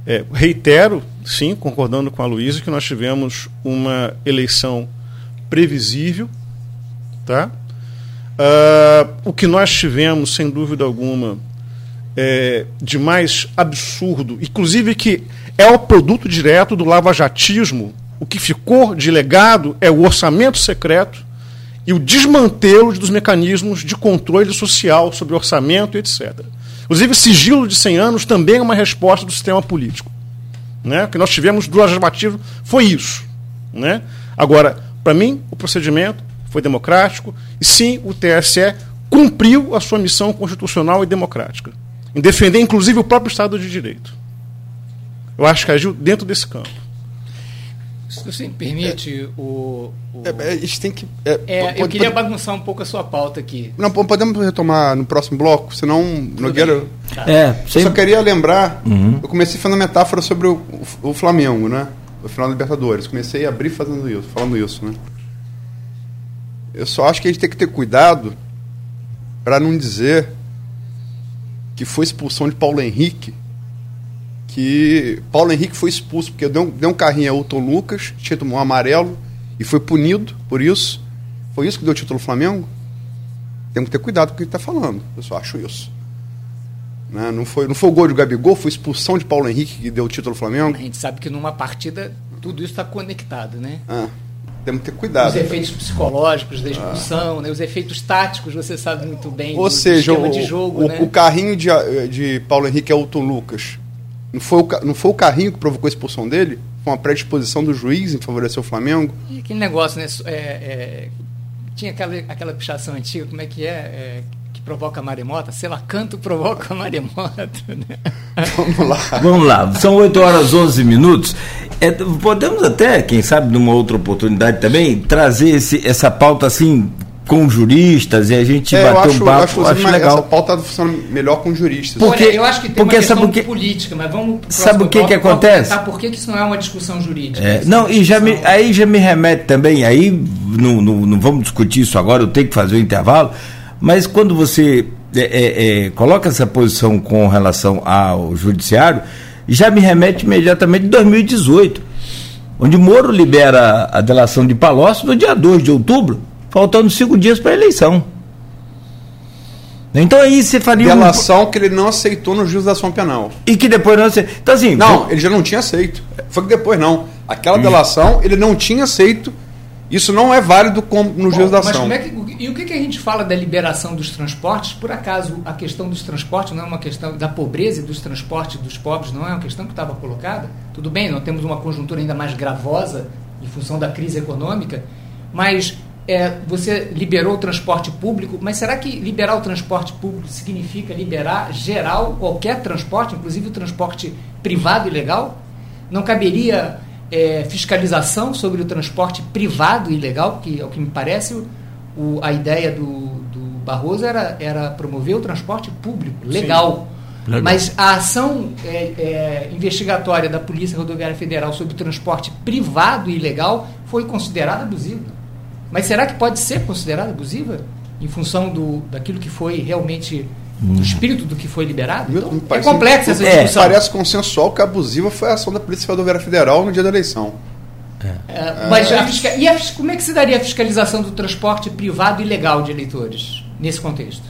é, reitero, sim, concordando com a Luísa, que nós tivemos uma eleição previsível, tá? Uh, o que nós tivemos, sem dúvida alguma, é, de mais absurdo, inclusive que é o produto direto do lavajatismo, o que ficou de legado é o orçamento secreto e o desmantelo dos mecanismos de controle social sobre orçamento, etc. Inclusive, sigilo de 100 anos também é uma resposta do sistema político. Né? O que nós tivemos do legislativo foi isso. Né? Agora, para mim, o procedimento foi democrático e sim, o TSE cumpriu a sua missão constitucional e democrática, em defender inclusive o próprio Estado de Direito. Eu acho que agiu dentro desse campo. Se você me permite, é, o, o... É, é, a gente tem que. É, é pode, eu queria pode... bagunçar um pouco a sua pauta aqui. Não, podemos retomar no próximo bloco, senão Tudo Nogueira. Tá. É, sem... Eu só queria lembrar, uhum. eu comecei fazendo metáfora sobre o, o, o Flamengo, né? O final da Libertadores. Comecei a abrir fazendo isso, falando isso, né? Eu só acho que a gente tem que ter cuidado para não dizer que foi expulsão de Paulo Henrique que Paulo Henrique foi expulso porque deu, deu um carrinho a Elton Lucas, tinha tomado um amarelo e foi punido por isso. Foi isso que deu o título ao Flamengo? Tem que ter cuidado com o que ele está falando. Eu só acho isso. Né? Não, foi, não foi o gol de Gabigol, foi expulsão de Paulo Henrique que deu o título ao Flamengo. A gente sabe que numa partida tudo isso está conectado, né? Ah, temos que ter cuidado. Os efeitos psicológicos da expulsão, ah. né? os efeitos táticos, você sabe muito bem. Ou seja, o, jogo, o, né? o, carrinho de, de Paulo Henrique é Elton Lucas não foi, o, não foi o carrinho que provocou a expulsão dele? Foi uma predisposição do juiz em favorecer o Flamengo? E aquele negócio, né? É, é, tinha aquela, aquela pichação antiga, como é que é? é que provoca a maremota? Sei lá, canto provoca a maremota. Né? Vamos lá. Vamos lá. São 8 horas 11 minutos. É, podemos até, quem sabe, numa outra oportunidade também, trazer esse, essa pauta assim com juristas e a gente é, bater acho, um papo, acho, acho legal. Essa pauta funciona melhor com juristas. Porque, Olha, eu acho que tem porque, uma questão sabe política, mas vamos Sabe o que que acontece? Por que, que isso não é uma discussão jurídica? É, não, e já me, aí já me remete também, aí não, não, não vamos discutir isso agora, eu tenho que fazer o intervalo, mas quando você é, é, é coloca essa posição com relação ao judiciário, já me remete imediatamente de 2018, onde Moro libera a delação de Palocci no dia 2 de outubro faltando cinco dias para a eleição. Então aí você faria Delação um... que ele não aceitou no juiz da ação penal. E que depois não aceitou. Então assim. Não, foi... ele já não tinha aceito. Foi que depois não. Aquela delação ele não tinha aceito. Isso não é válido como no Bom, juiz da ação. Mas como é que, e o que, que a gente fala da liberação dos transportes? Por acaso a questão dos transportes não é uma questão da pobreza e dos transportes dos pobres, não é uma questão que estava colocada? Tudo bem, nós temos uma conjuntura ainda mais gravosa em função da crise econômica, mas é, você liberou o transporte público, mas será que liberar o transporte público significa liberar geral qualquer transporte, inclusive o transporte privado e legal? Não caberia é, fiscalização sobre o transporte privado e ilegal, que é o que me parece o, a ideia do, do Barroso era, era promover o transporte público, legal. legal. Mas a ação é, é, investigatória da Polícia Rodoviária Federal sobre o transporte privado e ilegal foi considerada abusiva. Mas será que pode ser considerada abusiva em função do, daquilo que foi realmente do hum. espírito do que foi liberado? Então, é complexa essa discussão. É, parece consensual que a abusiva foi a ação da Polícia Rodoviária Federal no dia da eleição. É. É, mas a fiscal... e a, como é que se daria a fiscalização do transporte privado ilegal de eleitores nesse contexto?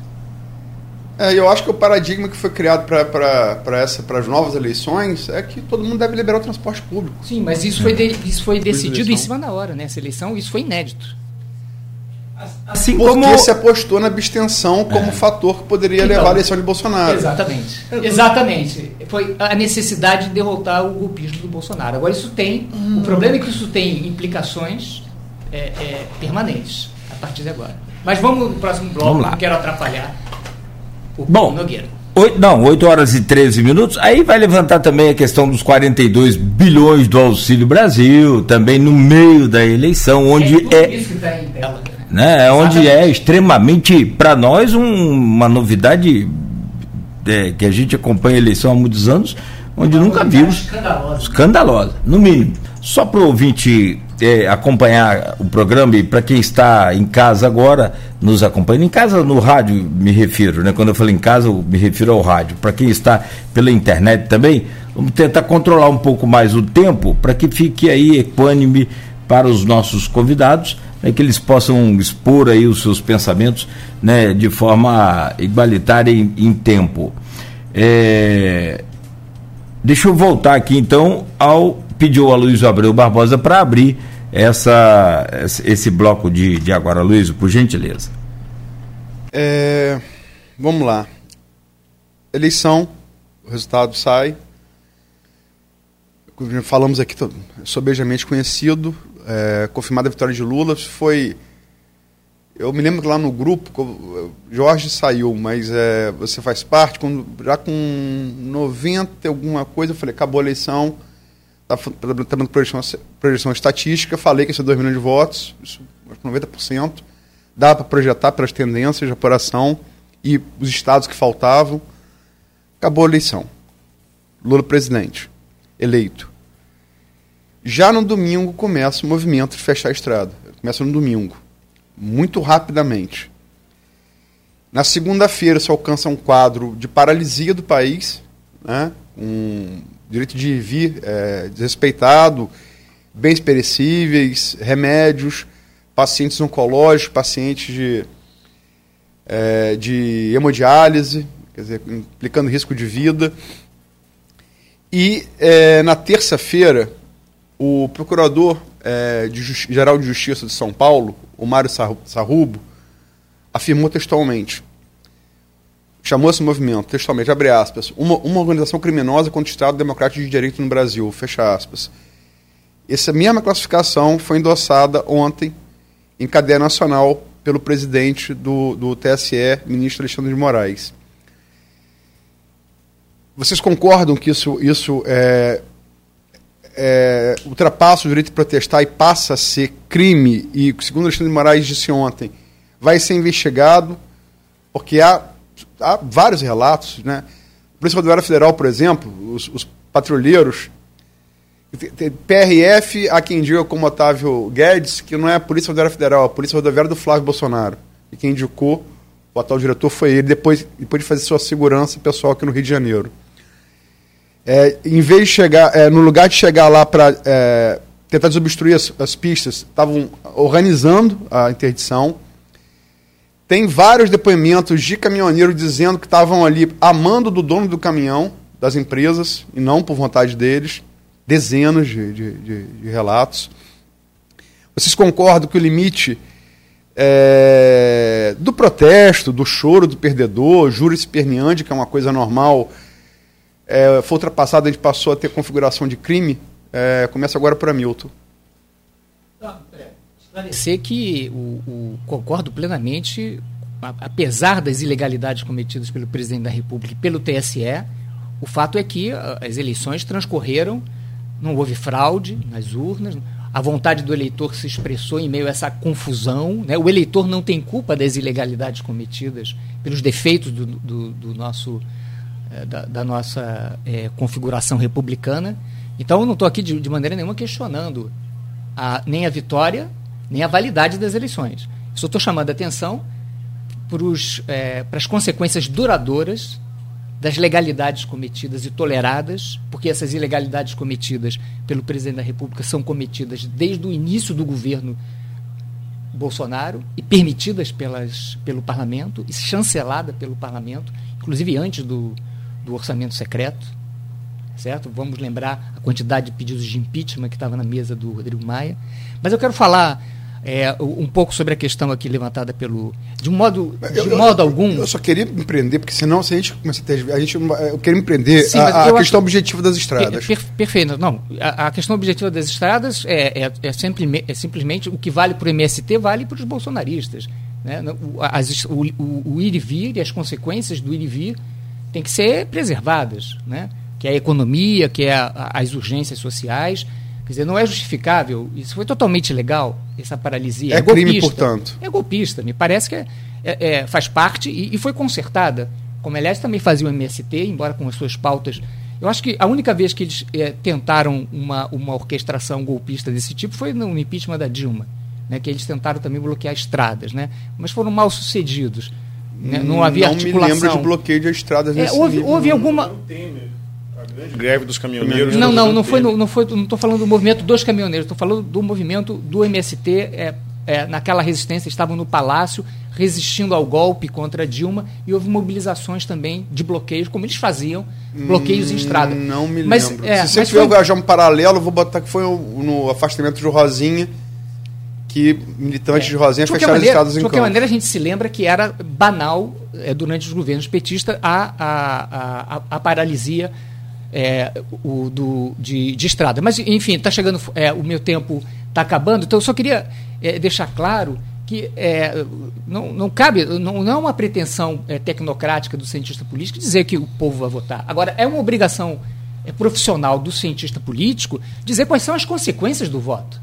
É, eu acho que o paradigma que foi criado para as novas eleições é que todo mundo deve liberar o transporte público. Sim, mas isso foi, de, isso foi decidido em cima da hora, né? Essa eleição, isso foi inédito. Assim Porque como... se apostou na abstenção como é. fator que poderia então, levar à eleição de Bolsonaro. Exatamente. Exatamente. Foi a necessidade de derrotar o golpismo do Bolsonaro. Agora, isso tem. Hum. O problema é que isso tem implicações é, é, permanentes a partir de agora. Mas vamos no próximo bloco, vamos lá. não quero atrapalhar o Bom, Nogueira. 8, não, 8 horas e 13 minutos. Aí vai levantar também a questão dos 42 bilhões do Auxílio Brasil, também no meio da eleição, onde é. é... Isso que tá em tela, né? É onde é extremamente, para nós, um, uma novidade é, que a gente acompanha a eleição há muitos anos, onde nunca vimos. Escandalosa. Escandalosa, no mínimo. Só para o ouvinte é, acompanhar o programa e para quem está em casa agora, nos acompanhando. Em casa, no rádio, me refiro, né? Quando eu falo em casa, eu me refiro ao rádio. Para quem está pela internet também, vamos tentar controlar um pouco mais o tempo para que fique aí equânime para os nossos convidados, né, que eles possam expor aí os seus pensamentos né, de forma igualitária em, em tempo. É, deixa eu voltar aqui então ao pediu a Luiz Abreu Barbosa para abrir essa, esse bloco de, de agora, Luiz, por gentileza. É, vamos lá. Eleição, o resultado sai. Falamos aqui, sobejamente conhecido, é, confirmada a vitória de Lula. Foi. Eu me lembro que lá no grupo, Jorge saiu, mas é, você faz parte. Quando, já com 90 alguma coisa, eu falei: acabou a eleição, está tá dando projeção, projeção estatística. Falei que ia ser 2 milhões de votos, isso, 90%. Dá para projetar pelas tendências de apuração e os estados que faltavam. Acabou a eleição. Lula presidente, eleito. Já no domingo começa o movimento de fechar a estrada. Começa no domingo, muito rapidamente. Na segunda-feira se alcança um quadro de paralisia do país, né? um direito de vir é, desrespeitado, bens perecíveis, remédios, pacientes oncológicos, pacientes de, é, de hemodiálise, quer dizer, implicando risco de vida. E é, na terça-feira, o procurador é, de geral de Justiça de São Paulo, o Mário Sarrubo, afirmou textualmente, chamou esse movimento, textualmente, abre aspas, uma, uma organização criminosa contra o Estado Democrático de Direito no Brasil, fecha aspas. Essa mesma classificação foi endossada ontem em cadeia nacional pelo presidente do, do TSE, ministro Alexandre de Moraes. Vocês concordam que isso, isso é, é, ultrapassa o direito de protestar e passa a ser crime, e segundo Alexandre de Moraes disse ontem, vai ser investigado, porque há, há vários relatos, né? A Polícia Rodoviária Federal, por exemplo, os, os patrulheiros, PRF, há quem diga como Otávio Guedes, que não é a Polícia Rodoviária Federal, é a Polícia Rodoviária do Flávio Bolsonaro. E quem indicou o atual diretor foi ele, depois, depois de fazer sua segurança pessoal aqui no Rio de Janeiro. É, em vez de chegar, é, no lugar de chegar lá para é, tentar desobstruir as, as pistas, estavam organizando a interdição. Tem vários depoimentos de caminhoneiros dizendo que estavam ali amando do dono do caminhão, das empresas, e não por vontade deles. Dezenas de, de, de, de relatos. Vocês concordam que o limite é, do protesto, do choro do perdedor, júri esperneante, que é uma coisa normal, é, foi ultrapassado, a gente passou a ter configuração de crime. É, começa agora para Milton. Esclarecer que o, o, concordo plenamente, apesar das ilegalidades cometidas pelo presidente da República e pelo TSE, o fato é que as eleições transcorreram, não houve fraude nas urnas, a vontade do eleitor se expressou em meio a essa confusão. Né? O eleitor não tem culpa das ilegalidades cometidas pelos defeitos do, do, do nosso é, da, da, nossa é, configuração republicana. Então, eu não estou aqui de, de, maneira nenhuma questionando a, nem a vitória, nem a validade das eleições. Só estou chamando a atenção é, para as consequências duradouras das legalidades cometidas e toleradas, porque essas ilegalidades cometidas pelo presidente da República são cometidas desde o início do governo Bolsonaro e permitidas pelas, pelo parlamento e chancelada pelo parlamento, inclusive antes do, do orçamento secreto, certo? Vamos lembrar a quantidade de pedidos de impeachment que estava na mesa do Rodrigo Maia. Mas eu quero falar é, um pouco sobre a questão aqui levantada pelo. De um modo, de eu, modo eu, algum. Eu só queria empreender, porque senão, se a gente começar a ter. A gente, eu queria empreender Sim, a, a questão objetiva das estradas. Per, perfeito. Não, a, a, questão objetiva das estradas é, é, é, sempre, é simplesmente o que vale para o MST, vale para os bolsonaristas. Né? O, as, o, o, o ir e vir e as consequências do ir e vir têm que ser preservadas, né? que é a economia, que é a, a, as urgências sociais. Quer dizer, não é justificável. Isso foi totalmente legal, essa paralisia. É, é crime, golpista, portanto. É golpista. Me parece que é, é, é, faz parte e, e, foi consertada. Como, aliás, também fazia o MST, embora com as suas pautas Eu acho que a única vez que eles é, tentaram uma, uma orquestração golpista desse tipo foi no impeachment da Dilma, né, que eles tentaram também bloquear estradas, né, mas foram mal sucedidos. Né, não havia não articulação. me lembro de bloqueio de estradas É, nesse houve, nível, houve não. alguma. A grande greve dos caminhoneiros. Não, não, não foi, no, não foi, não estou falando do movimento dos caminhoneiros, estou falando do movimento do MST, é, é, naquela resistência, estavam no Palácio resistindo ao golpe contra Dilma e houve mobilizações também de bloqueios, como eles faziam, bloqueios em estrada. Hum, Não me Mas, lembro. é, Se você tiver foi- viajar um paralelo, eu vou botar que foi no afastamento de Rosinha, que militantes de Rosinha de qualquer fecharam maneira, estradas de em qualquer campo. maneira, a gente se lembra que era banal, é, durante os governos petistas, a, a, a, a- paralisia é, o, do, de, de estrada. Mas, enfim, está chegando, é, o meu tempo está acabando, então eu só queria é, deixar claro que é, não, não cabe, não, não é uma pretensão é, tecnocrática do cientista político dizer que o povo vai votar. Agora, é uma obrigação é, profissional do cientista político dizer quais são as consequências do voto.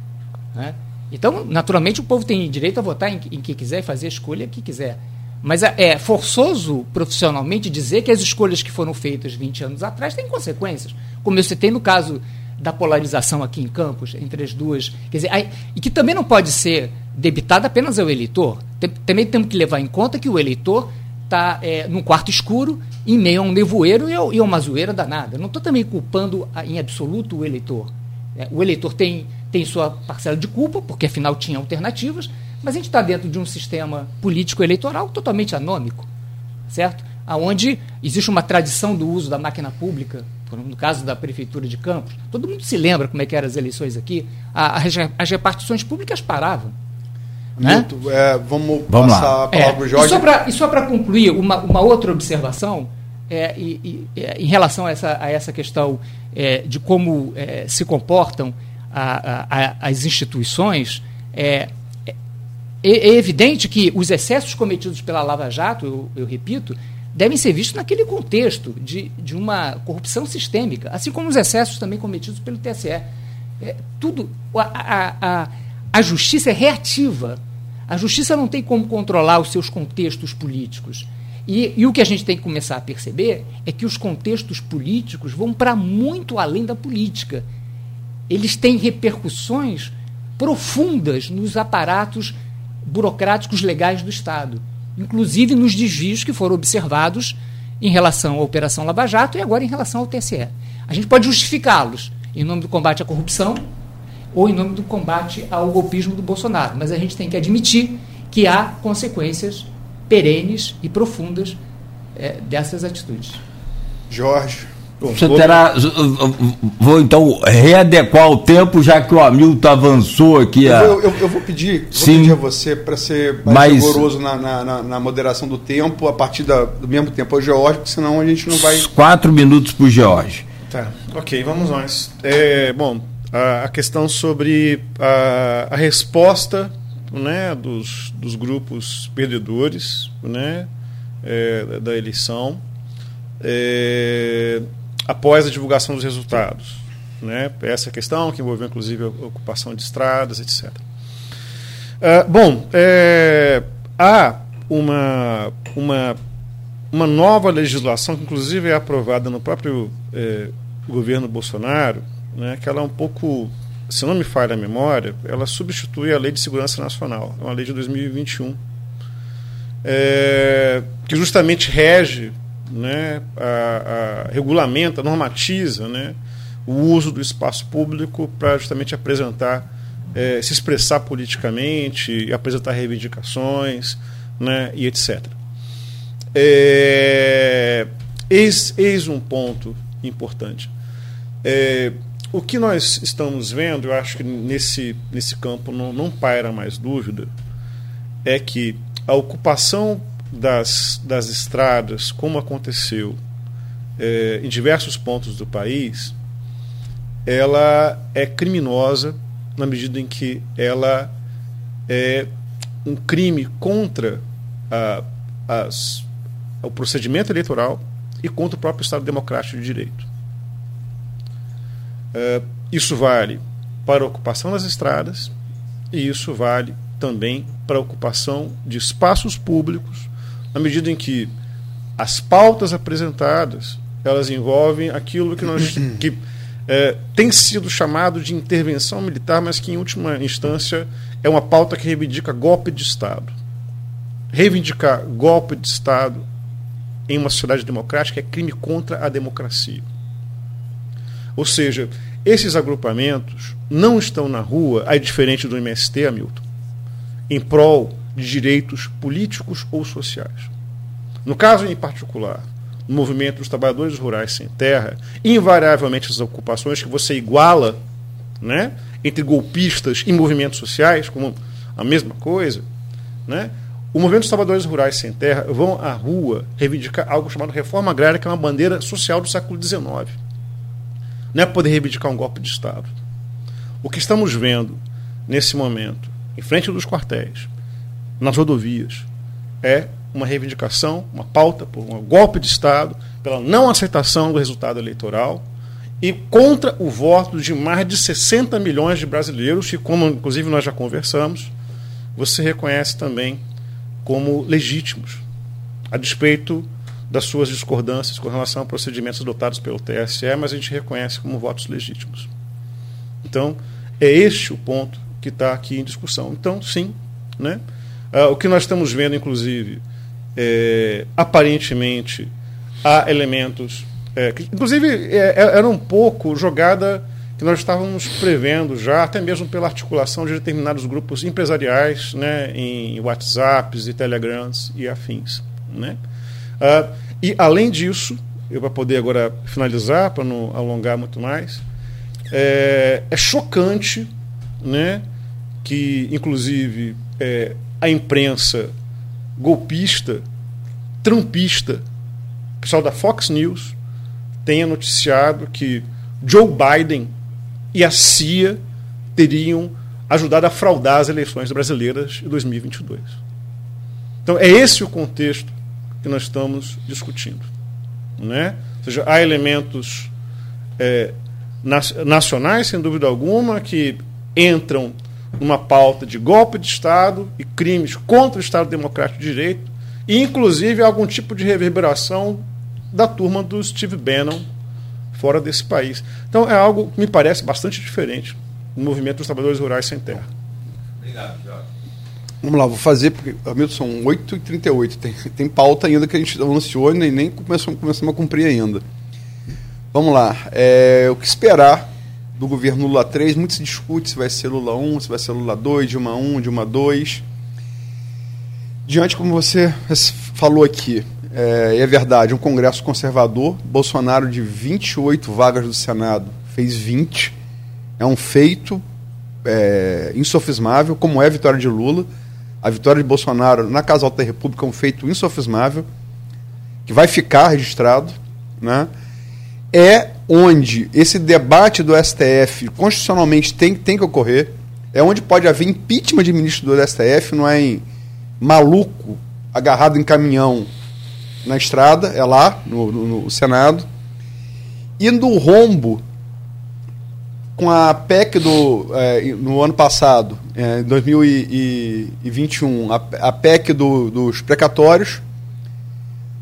né? Então, naturalmente, o povo tem direito a votar em, em quem quiser e fazer a escolha que quiser. Mas é, é forçoso profissionalmente dizer que as escolhas que foram feitas 20 anos atrás têm consequências. Como eu citei no caso da polarização aqui em Campos, entre as duas. Quer dizer, aí- e que também não pode ser debitada apenas ao eleitor. Tem- também temos que levar em conta que o eleitor está é, num quarto escuro, em meio a um nevoeiro e a, e uma zoeira danada. Não estou também culpando a- em absoluto o eleitor. É, o eleitor tem, tem sua parcela de culpa, porque afinal tinha alternativas, mas a gente está dentro de um sistema político eleitoral totalmente anômico, certo? Onde existe uma tradição do uso da máquina pública, no caso da Prefeitura de Campos. Todo mundo se lembra como é que eram as eleições aqui. A- as, as repartições públicas paravam. Né? É, vamos, Vamos passar lá. a palavra para o É, Jorge. E só E para concluir, uma, uma outra observação é, e- e- é, em relação a essa, a essa questão é, de como é, se comportam a- a- as instituições, é, é, é evidente que os excessos cometidos pela Lava Jato, eu, eu repito, devem ser vistos naquele contexto de, de uma corrupção sistêmica, assim como os excessos também cometidos pelo TSE. É, tudo, a, a, a, a justiça é reativa. A justiça não tem como controlar os seus contextos políticos. E, e o que a gente tem que começar a perceber é que os contextos políticos vão para muito além da política. Eles têm repercussões profundas nos aparatos burocráticos legais do Estado, inclusive nos desvios que foram observados em relação à Operação Lava Jato e agora em relação ao TSE. A gente pode justificá-los em nome do combate à corrupção ou em nome do combate ao golpismo do Bolsonaro, mas a gente tem que admitir que há consequências perenes e profundas eh, dessas atitudes. Jorge. Você vou- terá. Vou então readequar o tempo, já que o Hamilton avançou aqui. Eu, A... vou- eu- eu vou pedir, vou Sim. pedir a você para ser mais Mas- rigoroso na, na- na- na moderação do tempo, a partir da- do mesmo tempo ao Jorge, porque senão a gente não vai. Quatro minutos para o George. Tá, ok, vamos nós. É, bom, a, a questão sobre a, a resposta né, dos, dos grupos perdedores né, é, da- da eleição é, após a divulgação dos resultados. Né, essa questão que envolveu inclusive a ocupação de estradas, etc. Ah, bom, é, há uma, uma uma nova legislação, que inclusive é aprovada no próprio eh, governo Bolsonaro, né, que ela é um pouco, se não me falha a memória, ela substitui a Lei de Segurança Nacional, é uma lei de 2021, eh, que justamente rege, né, a, a, regulamenta, normatiza né, o uso do espaço público para justamente apresentar, eh, se expressar politicamente, apresentar reivindicações né, e etc. É, eis, eis um ponto importante. É, o que nós estamos vendo, eu acho que nesse, nesse campo não, não paira mais dúvida, é que a ocupação das, das estradas, como aconteceu é, em diversos pontos do país, ela é criminosa na medida em que ela é um crime contra a, as, o procedimento eleitoral e contra o próprio Estado Democrático de Direito. Uh, isso vale para a ocupação das estradas e isso vale também para a ocupação de espaços públicos, na medida em que as pautas apresentadas elas envolvem aquilo que nós que é, tem sido chamado de intervenção militar, mas que em última instância é uma pauta que reivindica golpe de Estado. Reivindicar golpe de Estado em uma sociedade democrática é crime contra a democracia. Ou seja, esses agrupamentos não estão na rua, aí diferente do MST, Hamilton, em prol de direitos políticos ou sociais. No caso em particular, no movimento dos trabalhadores rurais sem terra, invariavelmente as ocupações que você iguala né, entre golpistas e movimentos sociais, como a mesma coisa, né, o movimento dos trabalhadores rurais sem terra vão à rua reivindicar algo chamado reforma agrária, que é uma bandeira social do século XIX. Não é poder reivindicar um golpe de Estado. O que estamos vendo nesse momento, em frente dos quartéis, nas rodovias, é uma reivindicação, uma pauta por um golpe de Estado, pela não aceitação do resultado eleitoral e contra o voto de mais de 60 milhões de brasileiros, que, como inclusive nós já conversamos, você reconhece também como legítimos, a despeito das suas discordâncias com relação a procedimentos adotados pelo TSE, mas a gente reconhece como votos legítimos. Então, é este o ponto que está aqui em discussão. Então, sim, né? Uh, o que nós estamos vendo, inclusive, é, aparentemente, há elementos. É, que, inclusive, é, é, era um pouco jogada que nós estávamos prevendo já, até mesmo pela articulação de determinados grupos empresariais né, em WhatsApps e Telegrams e afins. Né? Uh, e, além disso, eu para poder agora finalizar, para não alongar muito mais, é, é chocante né, que, inclusive, é, a imprensa golpista, trumpista, o pessoal da Fox News tenha noticiado que Joe Biden e a CIA teriam ajudado a fraudar as eleições brasileiras de 2022. Então, é esse o contexto que nós estamos discutindo. Né? Ou seja, há elementos é, nacionais, sem dúvida alguma, que entram numa pauta de golpe de Estado e crimes contra o Estado Democrático de Direito, e inclusive algum tipo de reverberação da turma do Steve Bannon fora desse país. Então é algo que me parece bastante diferente no movimento dos trabalhadores rurais sem terra. Obrigado, Jorge. Vamos lá, vou fazer, porque, Hamilton, são 8h38. Tem, tem pauta ainda que a gente anunciou e nem, nem começamos, começamos a cumprir ainda. Vamos lá. É, o que esperar do governo Lula 3, muito se discute se vai ser Lula 1, se vai ser Lula 2, Dilma 1, Dilma 2. Diante, como você falou aqui, é, é verdade, um Congresso conservador, Bolsonaro de 28 vagas do Senado fez 20, é um feito é, insofismável, como é a vitória de Lula. A vitória de Bolsonaro na Casa Alta da República é um feito insofismável, que vai ficar registrado, né? É onde esse debate do STF constitucionalmente tem, tem que ocorrer, é onde pode haver impeachment de ministro do STF, não é em maluco agarrado em caminhão na estrada, é lá no, no, no Senado. E no rombo com a PEC do, é, no ano passado, é, em 2021, a, a PEC do, dos precatórios,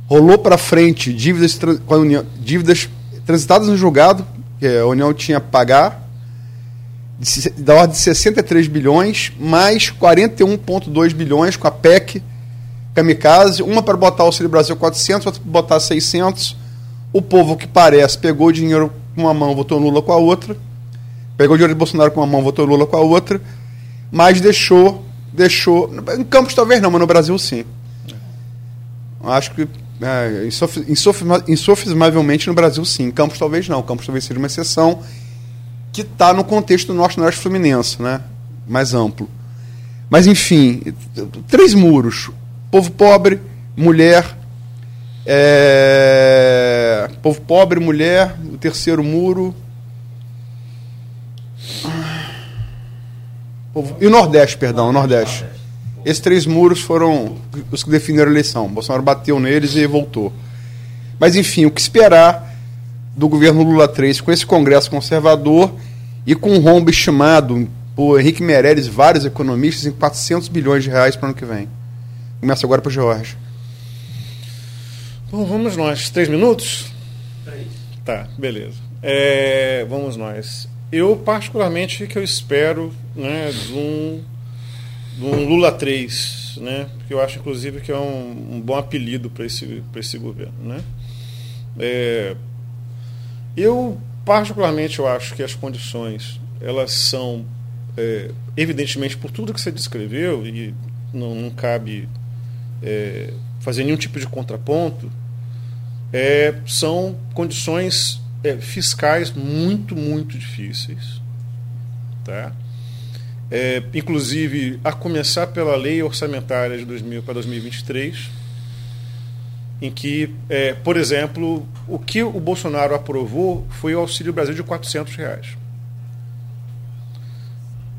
rolou para frente dívidas, com a União, dívidas transitadas no julgado, que a União tinha a pagar, da ordem de 63 bilhões, mais 41,2 bilhões com a PEC Kamikaze, uma para botar o Auxílio Brasil 400, outra para botar 600. O povo que parece pegou o dinheiro com uma mão, votou Lula com a outra. Pegou o dinheiro de Bolsonaro com uma mão, votou Lula com a outra. Mas deixou, deixou. Em Campos talvez não, mas no Brasil sim. Acho que é, insofismavelmente no Brasil, sim. Campos talvez não. Campos talvez seja uma exceção que está no contexto do Norte Norte Fluminense, né? mais amplo. Mas, enfim, três muros: povo pobre, mulher. É... Povo pobre, mulher, o terceiro muro. E o Nordeste, perdão, o Nordeste. Esses três muros foram os que definiram a eleição. Bolsonaro bateu neles e voltou. Mas, enfim, o que esperar do governo Lula 3 com esse Congresso conservador e com um rombo estimado por Henrique Meirelles e vários economistas em 400 bilhões de reais para o ano que vem? Começa agora para o Jorge. Bom, vamos nós. Três minutos? Três. Tá, beleza. É, vamos nós. Eu, particularmente, o que eu espero né, de, um, um Lula 3, né, porque eu acho, inclusive, que é um, um bom apelido para esse, esse governo. Né? É, eu, particularmente, eu acho que as condições elas são, é, evidentemente, por tudo que você descreveu, e não, não cabe é, fazer nenhum tipo de contraponto, é, são condições é, fiscais muito, muito difíceis. Tá? É, inclusive, a começar pela lei orçamentária de 2000 para 2023, em que, é, por exemplo, o que o Bolsonaro aprovou foi o Auxílio Brasil de 400 reais.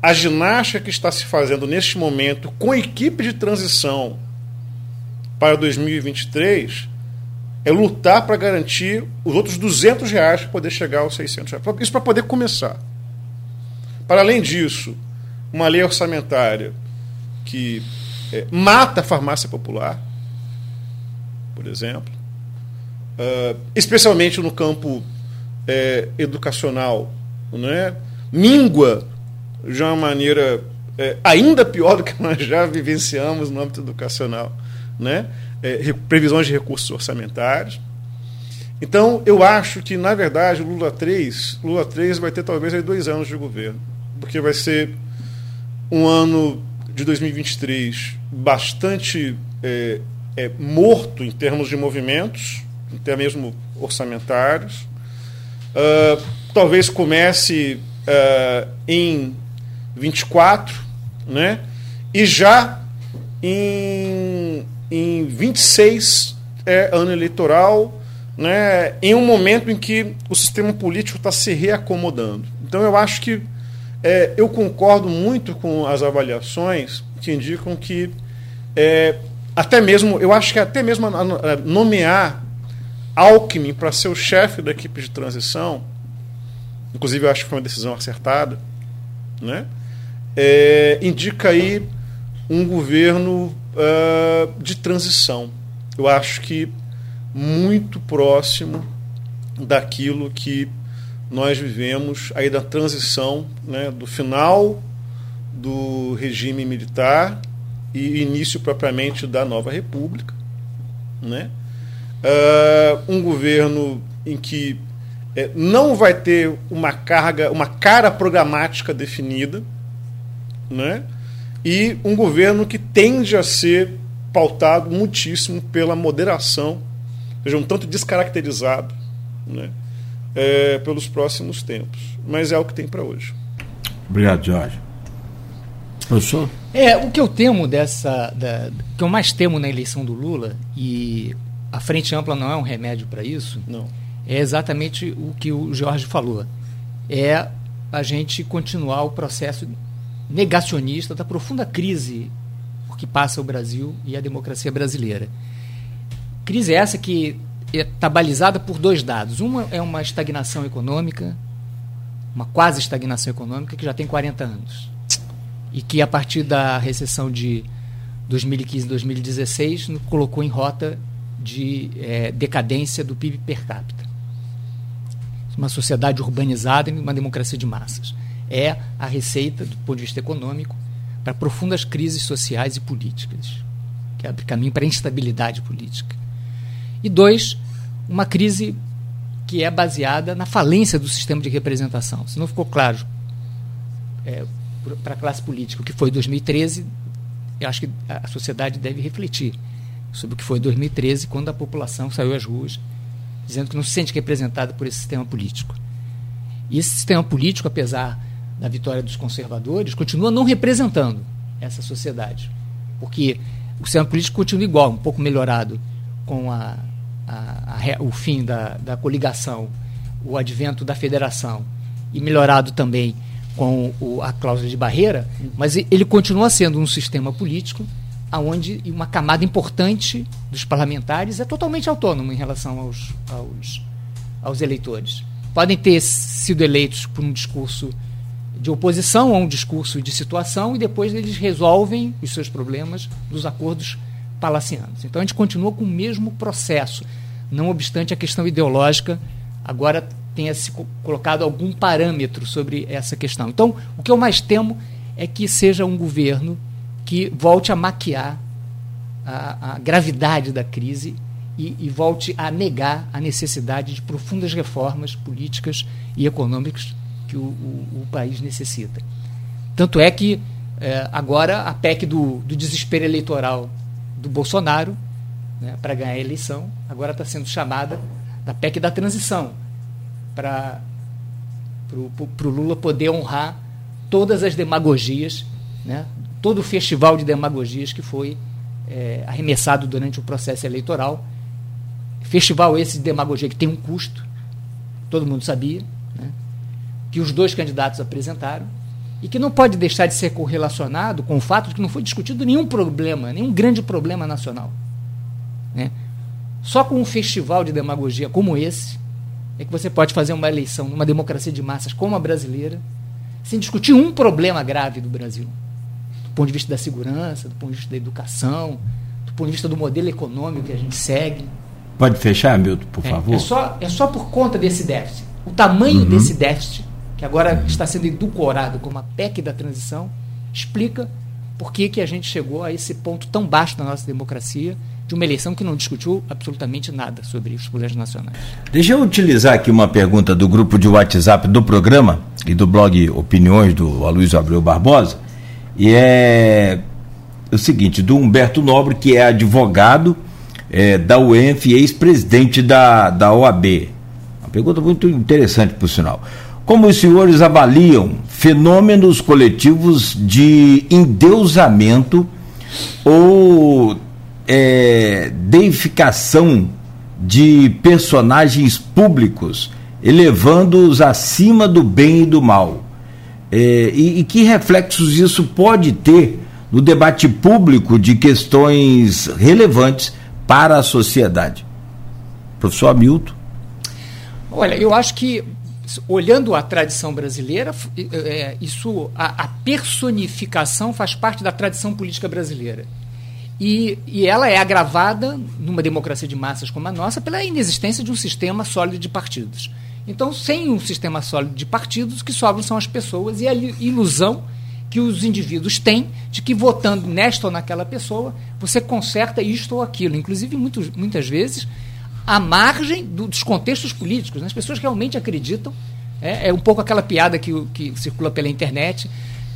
A ginástica que está se fazendo neste momento com a equipe de transição para 2023 é lutar para garantir os outros 200 reais para poder chegar aos 600 reais. Isso para poder começar. Para além disso, uma lei orçamentária que é, mata a farmácia popular, por exemplo, uh, especialmente no campo é, educacional, né? mingua de uma maneira é, ainda pior do que nós já vivenciamos no âmbito educacional, né? é, previsões de recursos orçamentários. Então, eu acho que, na verdade, Lula 3, Lula 3 vai ter talvez dois anos de governo, porque vai ser um ano de 2023 bastante é, é, morto em termos de movimentos, até mesmo orçamentários. Uh, talvez comece uh, em 24, né? E já em em 26 é ano eleitoral, né, em um momento em que o sistema político está se reacomodando. Então eu acho que é, eu concordo muito com as avaliações que indicam que é, até mesmo, eu acho que até mesmo nomear Alckmin para ser o chefe da equipe de transição, inclusive eu acho que foi uma decisão acertada, né? É, indica aí um governo uh, de transição. Eu acho que muito próximo daquilo que nós vivemos aí da transição né, do final do regime militar e início propriamente da nova república, né? Uh, um governo em que é, não vai ter uma carga, uma cara programática definida, né? e um governo que tende a ser pautado muitíssimo pela moderação, seja, um tanto descaracterizado né, é, pelos próximos tempos. Mas é o que tem para hoje. Obrigado, Jorge. Professor? É, o que eu temo dessa. Da, o que eu mais temo na eleição do Lula, e a frente ampla não é um remédio para isso, não. é exatamente o que o Jorge falou. É a gente continuar o processo negacionista da profunda crise por que passa o Brasil e a democracia brasileira. Crise essa que está balizada por dois dados. Uma é uma estagnação econômica, uma quase estagnação econômica que já tem 40 anos. E que a partir da recessão de 2015 e 2016 nos colocou em rota de é, decadência do PIB per capita. Uma sociedade urbanizada e uma democracia de massas é a receita, do ponto de vista econômico, para profundas crises sociais e políticas, que abre caminho para a instabilidade política. E dois, uma crise que é baseada na falência do sistema de representação. Se não ficou claro é, para a classe política o que foi 2013, eu acho que a sociedade deve refletir sobre o que foi 2013, quando a população saiu às ruas dizendo que não se sente representada por esse sistema político. E esse sistema político, apesar da vitória dos conservadores, continua não representando essa sociedade. Porque o sistema político continua igual, um pouco melhorado com a, a, a, o fim da, da coligação, o advento da federação, e melhorado também com o, a cláusula de barreira, mas ele continua sendo um sistema político onde uma camada importante dos parlamentares é totalmente autônoma em relação aos, aos, aos eleitores. Podem ter sido eleitos por um discurso de oposição a um discurso de situação e depois eles resolvem os seus problemas dos acordos palacianos. Então a gente continua com o mesmo processo, não obstante a questão ideológica agora tenha se colocado algum parâmetro sobre essa questão. Então, o que eu mais temo é que seja um governo que volte a maquiar a, a gravidade da crise e, e, volte a negar a necessidade de profundas reformas políticas e econômicas que o, o, o país necessita. Tanto é que é, agora a PEC do, do desespero eleitoral do Bolsonaro né, para ganhar a eleição agora está sendo chamada da PEC da transição para o Lula poder honrar todas as demagogias, né, todo o festival de demagogias que foi é, arremessado durante o processo eleitoral. Festival esse de demagogia que tem um custo, todo mundo sabia, né, que os dois candidatos apresentaram, e que não pode deixar de ser correlacionado com o fato de que não foi discutido nenhum problema, nenhum grande problema nacional. Né? Só com um festival de demagogia como esse, é que você pode fazer uma eleição numa democracia de massas como a brasileira, sem discutir um problema grave do Brasil. Do ponto de vista da segurança, do ponto de vista da educação, do ponto de vista do modelo econômico que a gente segue. Pode fechar, Milton, por é, favor? É só, é só por conta desse déficit. O tamanho uhum. desse déficit, que agora está sendo edulcorado como a PEC da transição, explica por que, que a gente chegou a esse ponto tão baixo da nossa democracia de uma eleição que não discutiu absolutamente nada sobre os poderes nacionais. Deixa eu utilizar aqui uma pergunta do grupo de WhatsApp do programa e do blog Opiniões do Aloysio Abreu Barbosa, e é o seguinte, do Humberto Nobre, que é advogado é, da UENF e ex-presidente da, da OAB. Uma pergunta muito interessante, por sinal. Como os senhores avaliam fenômenos coletivos de endeusamento ou é, deificação de personagens públicos, elevando-os acima do bem e do mal. É, e, e, que reflexos isso pode ter no debate público de questões relevantes para a sociedade? Professor Hamilton. Olha, eu acho que, olhando a tradição brasileira, é, isso, a, a personificação faz parte da tradição política brasileira. E, e ela é agravada, numa democracia de massas como a nossa, pela inexistência de um sistema sólido de partidos. Então, sem um sistema sólido de partidos, o que sobram são as pessoas e a ilusão que os indivíduos têm de que votando nesta ou naquela pessoa, você conserta isto ou aquilo. Inclusive, muito, muitas vezes, à margem do, dos contextos políticos. Né? As pessoas realmente acreditam. É, é um pouco aquela piada que, que circula pela internet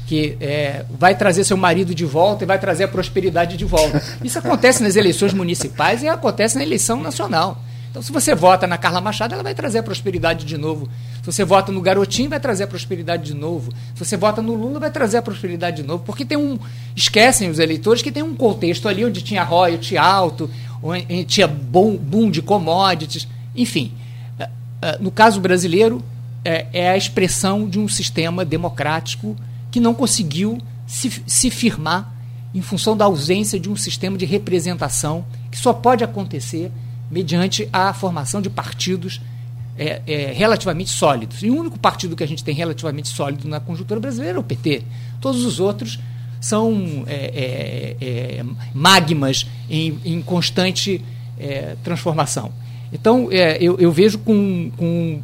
que é, vai trazer seu marido de volta e vai trazer a prosperidade de volta. Isso acontece nas eleições municipais e acontece na eleição nacional. Então, se você vota na Carla Machado, ela vai trazer a prosperidade de novo. Se você vota no Garotinho, vai trazer a prosperidade de novo. Se você vota no Lula, vai trazer a prosperidade de novo. Porque tem um. Esquecem os eleitores que tem um contexto ali onde tinha royalty alto, tinha boom, boom de commodities. Enfim, eh, eh, no caso brasileiro, é, é a expressão de um sistema democrático que não conseguiu se, se firmar em função da ausência de um sistema de representação que só pode acontecer mediante a formação de partidos é, é, relativamente sólidos. E o único partido que a gente tem relativamente sólido na conjuntura brasileira é o PT. Todos os outros são é, é, é magmas em, em constante é, transformação. Então, eu, eu, vejo com, com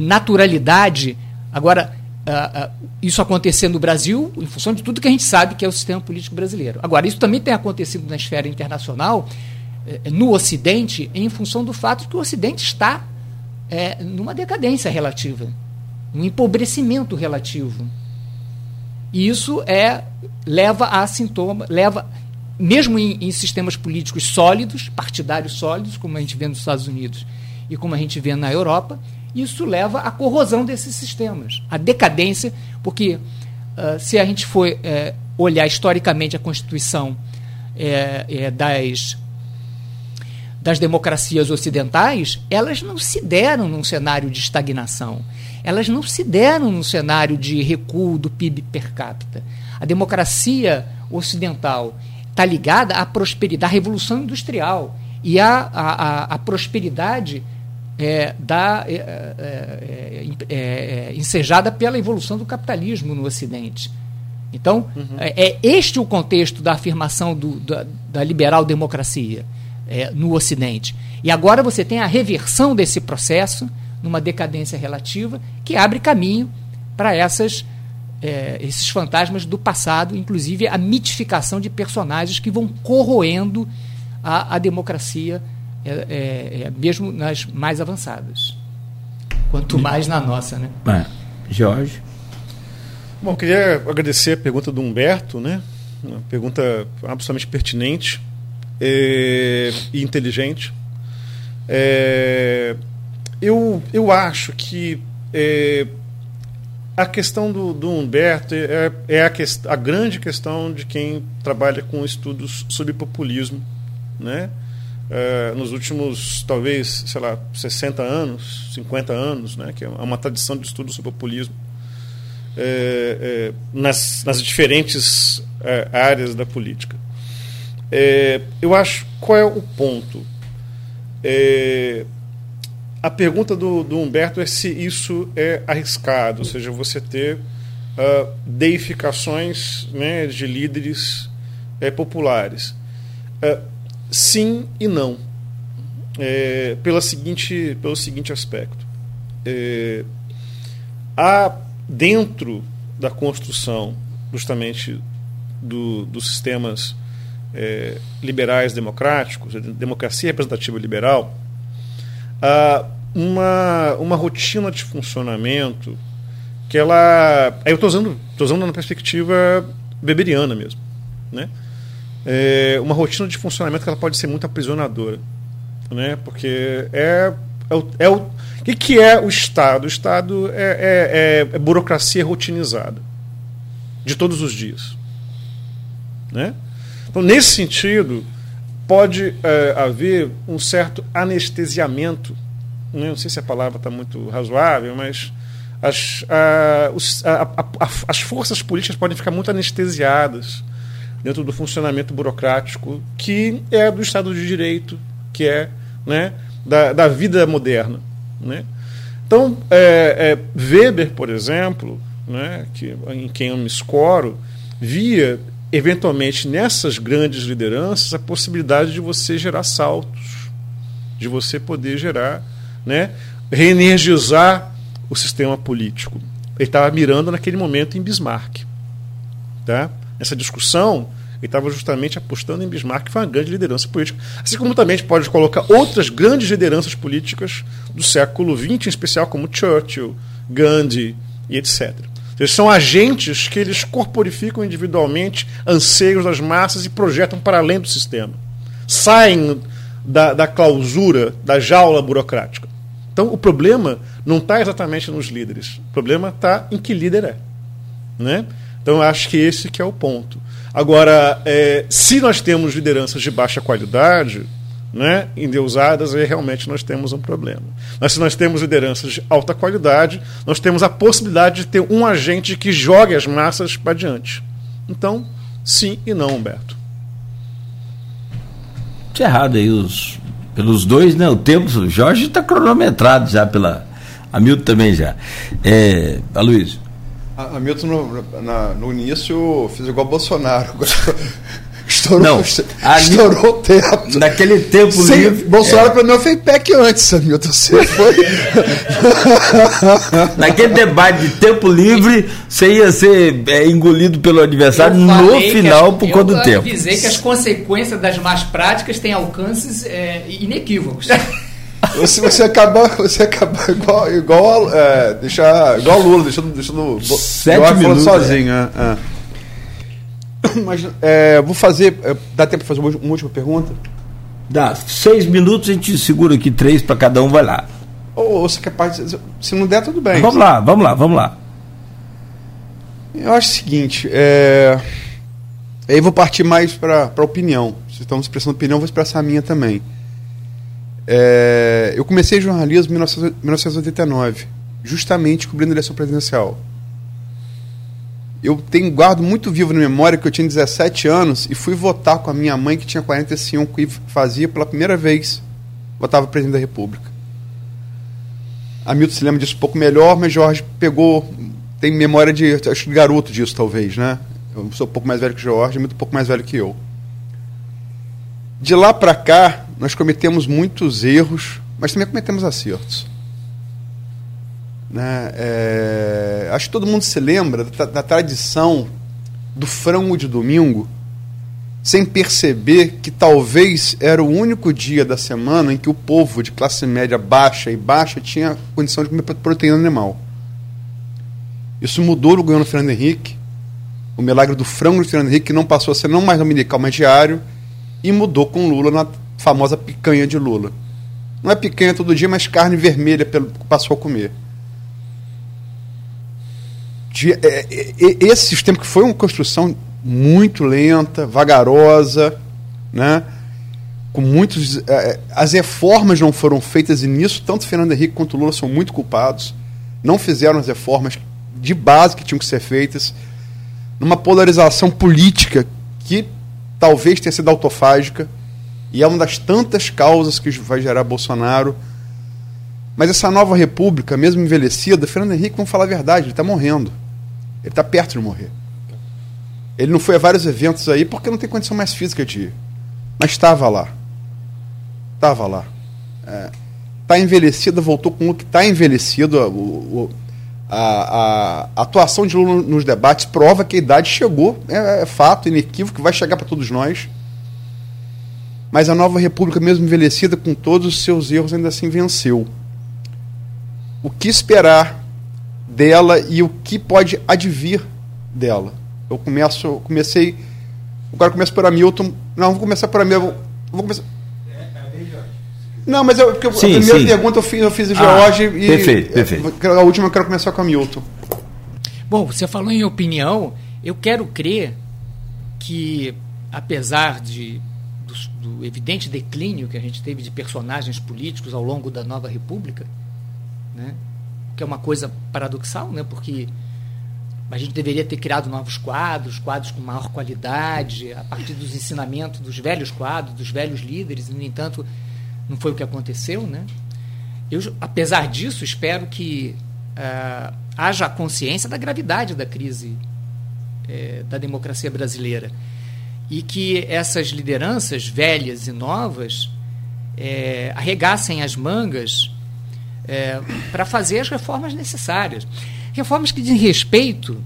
naturalidade. Agora, isso acontecer no Brasil em função de tudo que a gente sabe que é o sistema político brasileiro. Agora, isso também tem acontecido na esfera internacional, no Ocidente, em função do fato de que o Ocidente está numa decadência relativa, um empobrecimento relativo. E isso é leva a sintoma, leva mesmo em, em sistemas políticos sólidos, partidários sólidos, como a gente vê nos Estados Unidos e como a gente vê na Europa, isso leva à corrosão desses sistemas, à decadência, porque uh, se a gente for uh, olhar historicamente a constituição uh, das, das democracias ocidentais, elas não se deram num cenário de estagnação, elas não se deram num cenário de recuo do PIB per capita. A democracia ocidental está ligada à prosperidade, à revolução industrial e à, à, à prosperidade é, da, é é, é, é, é, ensejada pela evolução do capitalismo no Ocidente. Então, uhum. é, este o contexto da afirmação do, da, da liberal democracia. é, no Ocidente. E agora você tem a reversão desse processo numa decadência relativa que abre caminho para essas é, esses fantasmas do passado, inclusive a mitificação de personagens que vão corroendo a, a democracia, é, é, é mesmo nas mais avançadas. Quanto mais na nossa, né? É. Jorge. Bom, queria agradecer a pergunta do Humberto, né? Uma pergunta absolutamente pertinente é, e inteligente. É, eu, eu acho que é, a questão do, do Humberto é, é a, quest, a grande questão de quem trabalha com estudos sobre populismo, né? É, nos últimos, talvez, sei lá, 60 anos, 50 anos, né? que é uma tradição de estudo sobre populismo é, é, nas, nas diferentes é, áreas da política. É, eu acho, qual é o ponto? É, a pergunta do, do, Humberto é se isso é arriscado, ou seja, você ter uh, deificações né, de líderes é, populares. Uh, sim e não. É, pela seguinte, pelo seguinte aspecto. É, há dentro da construção justamente do, dos sistemas liberais democráticos, democracia representativa liberal, uh, uma, uma rotina de funcionamento que ela. Aí eu estou usando, tô usando na perspectiva beberiana mesmo. Né? É uma rotina de funcionamento que ela pode ser muito aprisionadora. Né? Porque é, é, o, é o. O que, que é o Estado? O Estado é, é, é, é burocracia rotinizada. De todos os dias. Né? Então, nesse sentido, pode é, haver um certo anestesiamento? Não sei se a palavra está muito razoável, mas as, a, os, a, a, as forças políticas podem ficar muito anestesiadas dentro do funcionamento burocrático que é do Estado de Direito, que é né, da, da vida moderna. Né? Então, é, é, Weber, por exemplo, né, que, em quem eu me escoro, via eventualmente nessas grandes lideranças a possibilidade de você gerar saltos, de você poder gerar, né, reenergizar o sistema político. Ele estava mirando naquele momento em Bismarck. Tá? Essa discussão, ele estava justamente apostando em Bismarck, que foi uma grande liderança política. Assim como também a gente pode colocar outras grandes lideranças políticas do século XX, em especial como Churchill, Gandhi e etc. Eles são agentes que eles corporificam individualmente anseios das massas e projetam para além do sistema. Saem da, da clausura, da jaula burocrática. Então o problema não está exatamente nos líderes. O problema está em que líder é. Né? Então eu acho que esse que é o ponto. Agora, é, se nós temos lideranças de baixa qualidade, né, endeusadas, aí realmente nós temos um problema. Mas se nós temos lideranças de alta qualidade, nós temos a possibilidade de ter um agente que jogue as massas para diante. Então, sim e não, Humberto. Tinha errado aí os, pelos dois, né? O tempo, o Jorge está cronometrado já pela. A também já. É. A, a Milton no, no início fez igual Bolsonaro. Estourou, não, estourou o teto. Naquele tempo Sim, livre. Bolsonaro é. para mim foi PEC antes, Hamilton. Você foi. Naquele debate de tempo livre, você ia ser é, engolido pelo adversário no final as, por conta do tempo. Eu avisei que as consequências das más práticas têm alcances é, inequívocos. Você, você acaba, você acaba igual, igual, é, deixar, igual Lula, deixando, deixando Sete minutos, sozinho. É. É. Mas é, vou fazer. É, dá tempo para fazer uma última pergunta? Dá. Seis minutos, a gente segura aqui três para cada um, vai lá. Ou, ou você é capaz Se não der, tudo bem. Vamos lá, vamos lá, vamos lá. Eu acho o seguinte. É... Aí vou partir mais para a opinião. Se estamos expressando opinião, vou expressar a minha também. É... Eu comecei jornalismo em 1989, justamente cobrindo a eleição presidencial eu tenho guardo muito vivo na memória que eu tinha 17 anos e fui votar com a minha mãe que tinha 45 e fazia pela primeira vez votava presidente da República. Hamilton se lembra disso um pouco melhor, mas Jorge pegou tem memória de acho de garoto disso talvez, né? Eu sou um pouco mais velho que Jorge, muito um pouco mais velho que eu. De lá para cá, nós cometemos muitos erros, mas também cometemos acertos. Né? É, acho que todo mundo se lembra da, da tradição do frango de domingo, sem perceber que talvez era o único dia da semana em que o povo de classe média baixa e baixa tinha condição de comer proteína animal. Isso mudou no governo Fernando Henrique. O milagre do frango do Fernando Henrique não passou a ser não mais dominical, mas diário, e mudou com Lula na famosa picanha de Lula. Não é picanha todo dia, mas carne vermelha passou a comer. De, é, é, é, esse sistema que foi uma construção muito lenta, vagarosa, né? com muitos. É, as reformas não foram feitas e nisso tanto Fernando Henrique quanto Lula são muito culpados. Não fizeram as reformas de base que tinham que ser feitas, numa polarização política que talvez tenha sido autofágica e é uma das tantas causas que vai gerar Bolsonaro. Mas essa nova república, mesmo envelhecida, Fernando Henrique, vamos falar a verdade, ele está morrendo. Ele está perto de morrer. Ele não foi a vários eventos aí porque não tem condição mais física de ir. Mas estava lá. Estava lá. Está é, tá envelhecido, voltou com o que está envelhecido. A, a, atuação de Lula nos debates prova que a idade chegou. É, é fato, inequívoco, vai chegar para todos nós mas a nova república, mesmo envelhecida com todos os seus erros, ainda assim venceu. O que esperar dela e o que pode advir dela? Eu começo, comecei, agora começo por Hamilton. Não, vou começar por Hamilton. Vou começar. Não, mas eu, porque sim, a primeira sim. pergunta eu fiz, eu fiz o George ah, e perfeito, perfeito. a última eu quero começar com a Hamilton. Bom, você falou em opinião, eu quero crer que apesar de do evidente declínio que a gente teve de personagens políticos ao longo da nova república, né? Que é uma coisa paradoxal, né? porque a gente deveria ter criado novos quadros, quadros com maior qualidade, a partir dos ensinamentos dos velhos quadros, dos velhos líderes, e, no entanto, não foi o que aconteceu. Né? Eu, apesar disso, espero que uh, haja consciência da gravidade da crise uh, da democracia brasileira e que essas lideranças velhas e novas é, arregassem as mangas é, para fazer as reformas necessárias. Reformas que dizem respeito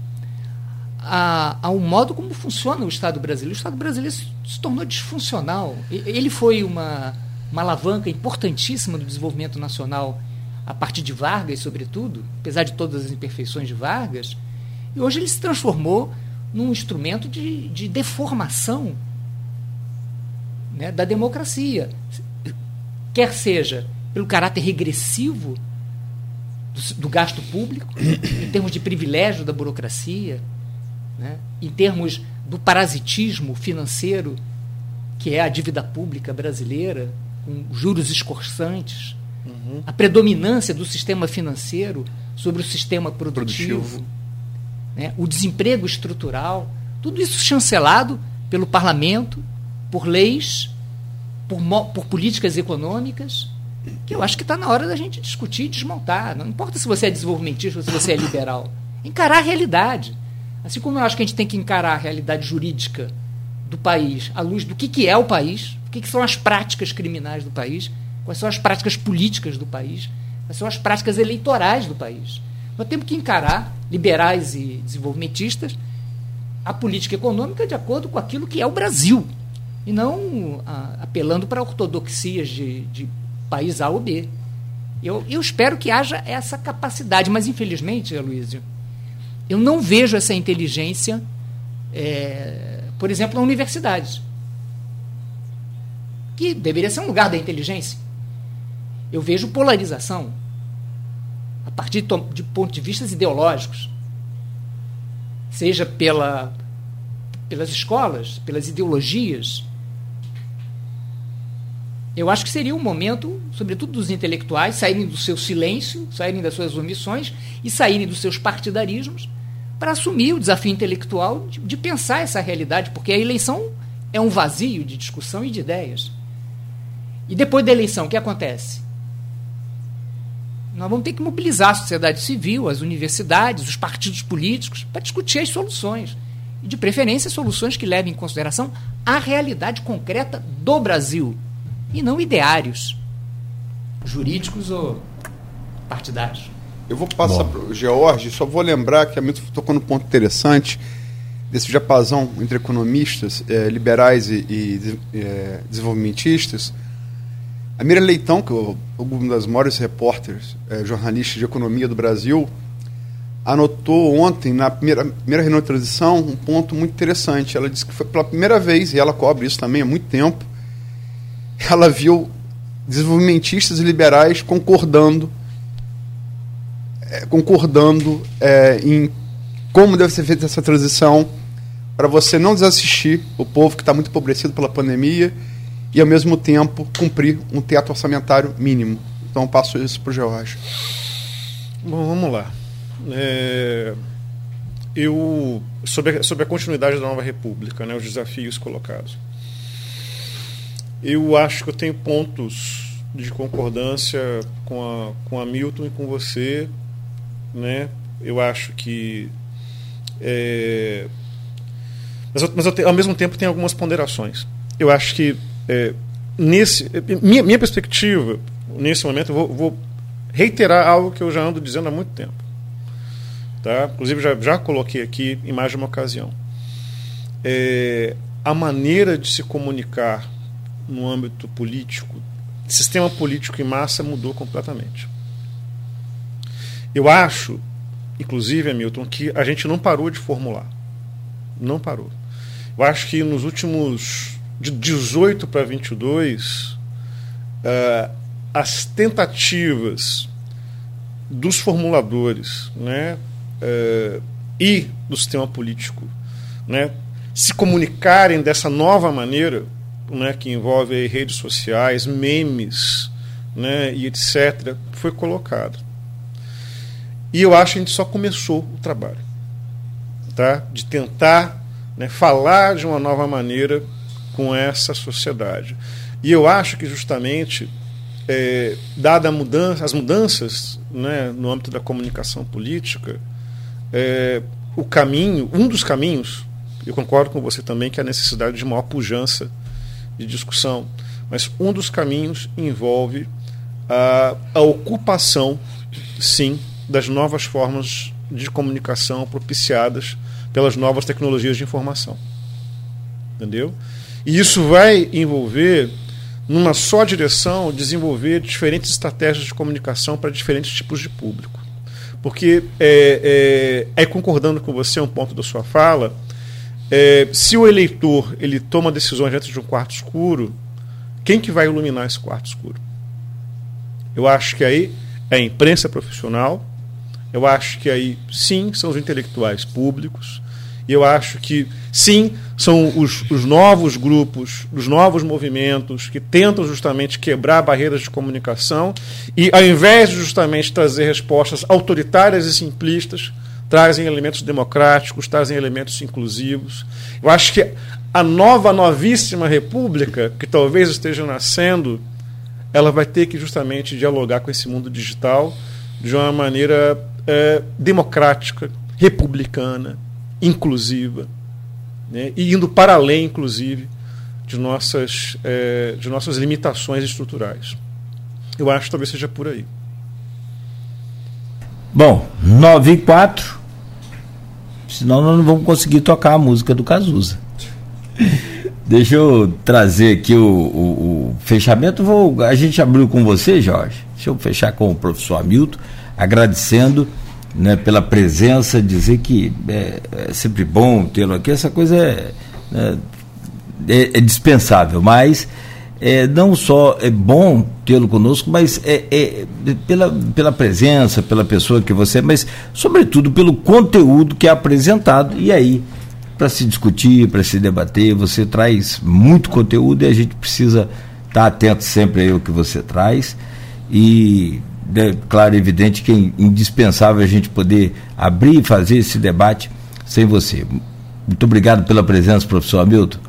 a, ao modo como funciona o Estado brasileiro. O Estado brasileiro se, se tornou disfuncional. Ele foi uma, uma alavanca importantíssima do desenvolvimento nacional a partir de Vargas, sobretudo, apesar de todas as imperfeições de Vargas, e hoje ele se transformou num instrumento de, de deformação né, da democracia. Quer seja pelo caráter regressivo do, do gasto público, em termos de privilégio da burocracia, né, em termos do parasitismo financeiro, que é a dívida pública brasileira, com juros escorçantes, uhum. a predominância do sistema financeiro sobre o sistema produtivo. produtivo né, o desemprego estrutural, tudo isso chancelado pelo parlamento, por leis, por, por políticas econômicas, que eu acho que está na hora da gente discutir e desmontar. Não importa se você é desenvolvimentista ou se você é liberal. Encarar a realidade. Assim como eu acho que a gente tem que encarar a realidade jurídica do país à luz do que, que é o país, o que, que são as práticas criminais do país, quais são as práticas políticas do país, quais são as práticas eleitorais do país. Nós temos que encarar, liberais e desenvolvimentistas, a política econômica de acordo com aquilo que é o Brasil, e não a, apelando para ortodoxias de, de país A ou B. Eu, eu espero que haja essa capacidade, mas infelizmente, Aloysio, eu não vejo essa inteligência, é, por exemplo, na universidade, que deveria ser um lugar da inteligência. Eu vejo polarização a partir de pontos de vista ideológicos, seja pela, pelas escolas, pelas ideologias. Eu acho que seria um momento, sobretudo dos intelectuais, saírem do seu silêncio, saírem das suas omissões e saírem dos seus partidarismos para assumir o desafio intelectual de, de pensar essa realidade, porque a eleição é um vazio de discussão e de ideias. E depois da eleição, o que acontece? Nós vamos ter que mobilizar a sociedade civil, as universidades, os partidos políticos, para discutir as soluções. E, de preferência, soluções que levem em consideração a realidade concreta do Brasil. E não ideários jurídicos ou partidários. Eu vou passar para o George, só vou lembrar que a Milton tocou num ponto interessante desse japazão entre economistas eh, liberais e, e eh, desenvolvimentistas. A Miriam Leitão, que é uma das maiores repórteres, eh, jornalistas de economia do Brasil, anotou ontem, na primeira, primeira reunião de transição, um ponto muito interessante. Ela disse que foi pela primeira vez, e ela cobre isso também há muito tempo, ela viu desenvolvimentistas e liberais concordando é, concordando é, em como deve ser feita essa transição para você não desassistir o povo que está muito empobrecido pela pandemia e, ao mesmo tempo, cumprir um teto orçamentário mínimo. Então, passo isso para o George. Bom, vamos lá. É, eu sobre a, sobre a continuidade da nova república, né, os desafios colocados. Eu acho que eu tenho pontos de concordância com a, com a Milton e com você, né? Eu acho que é, mas, eu, mas eu te, ao mesmo tempo tem algumas ponderações. Eu acho que é, nesse minha, minha perspectiva nesse momento eu vou, vou reiterar algo que eu já ando dizendo há muito tempo Tá? Inclusive, já, já coloquei aqui em mais de uma ocasião. É, a maneira de se comunicar no âmbito político, sistema político em massa mudou completamente. Eu acho, inclusive, Hamilton, que a gente não parou de formular. Não parou. Eu acho que nos últimos. de 18 para 22, uh, as tentativas dos formuladores, né, uh, e do sistema político né, se comunicarem dessa nova maneira, né, que envolve redes sociais, memes né, e etc., foi colocado. E eu acho que a gente só começou o trabalho tá, de tentar né, falar de uma nova maneira com essa sociedade. E eu acho que justamente, é, dada mudança, as mudanças né, no âmbito da comunicação política, é, o caminho, um dos caminhos, eu concordo com você também que é a necessidade de maior pujança de discussão, mas um dos caminhos envolve a, a ocupação, sim, das novas formas de comunicação propiciadas pelas novas tecnologias de informação. Entendeu? E isso vai envolver, numa só direção, desenvolver diferentes estratégias de comunicação para diferentes tipos de público. Porque, é, é, é concordando com você um ponto da sua fala, é, se o eleitor ele toma decisões dentro de um quarto escuro, quem que vai iluminar esse quarto escuro? Eu acho que aí é a imprensa profissional, eu acho que aí sim são os intelectuais públicos, eu acho que, sim, são os, os novos grupos, os novos movimentos que tentam justamente quebrar barreiras de comunicação e, ao invés de justamente trazer respostas autoritárias e simplistas, trazem elementos democráticos, trazem elementos inclusivos. Eu acho que a nova, novíssima república, que talvez esteja nascendo, ela vai ter que justamente dialogar com esse mundo digital de uma maneira é, democrática, republicana, inclusiva, né, e indo para além, inclusive, de nossas, é, de nossas limitações estruturais. Eu acho que talvez seja por aí. Bom, 9 e 4. Senão nós não vamos conseguir tocar a música do Cazuza. Deixa eu trazer aqui o, o, o, fechamento. Vou, a gente abriu com você, Jorge. Deixa eu fechar com o professor Hamilton, agradecendo né, pela presença, dizer que é, é sempre bom tê-lo aqui, essa coisa é, né, é, é dispensável, mas é, não só é bom tê-lo conosco, mas é, é, pela, pela presença, pela pessoa que você é, mas sobretudo pelo conteúdo que é apresentado. E aí, para se discutir, para se debater, você traz muito conteúdo e a gente precisa estar tá atento sempre ao que você traz. E é claro, evidente que é indispensável a gente poder abrir e fazer esse debate sem você. Muito obrigado pela presença, professor Hamilton.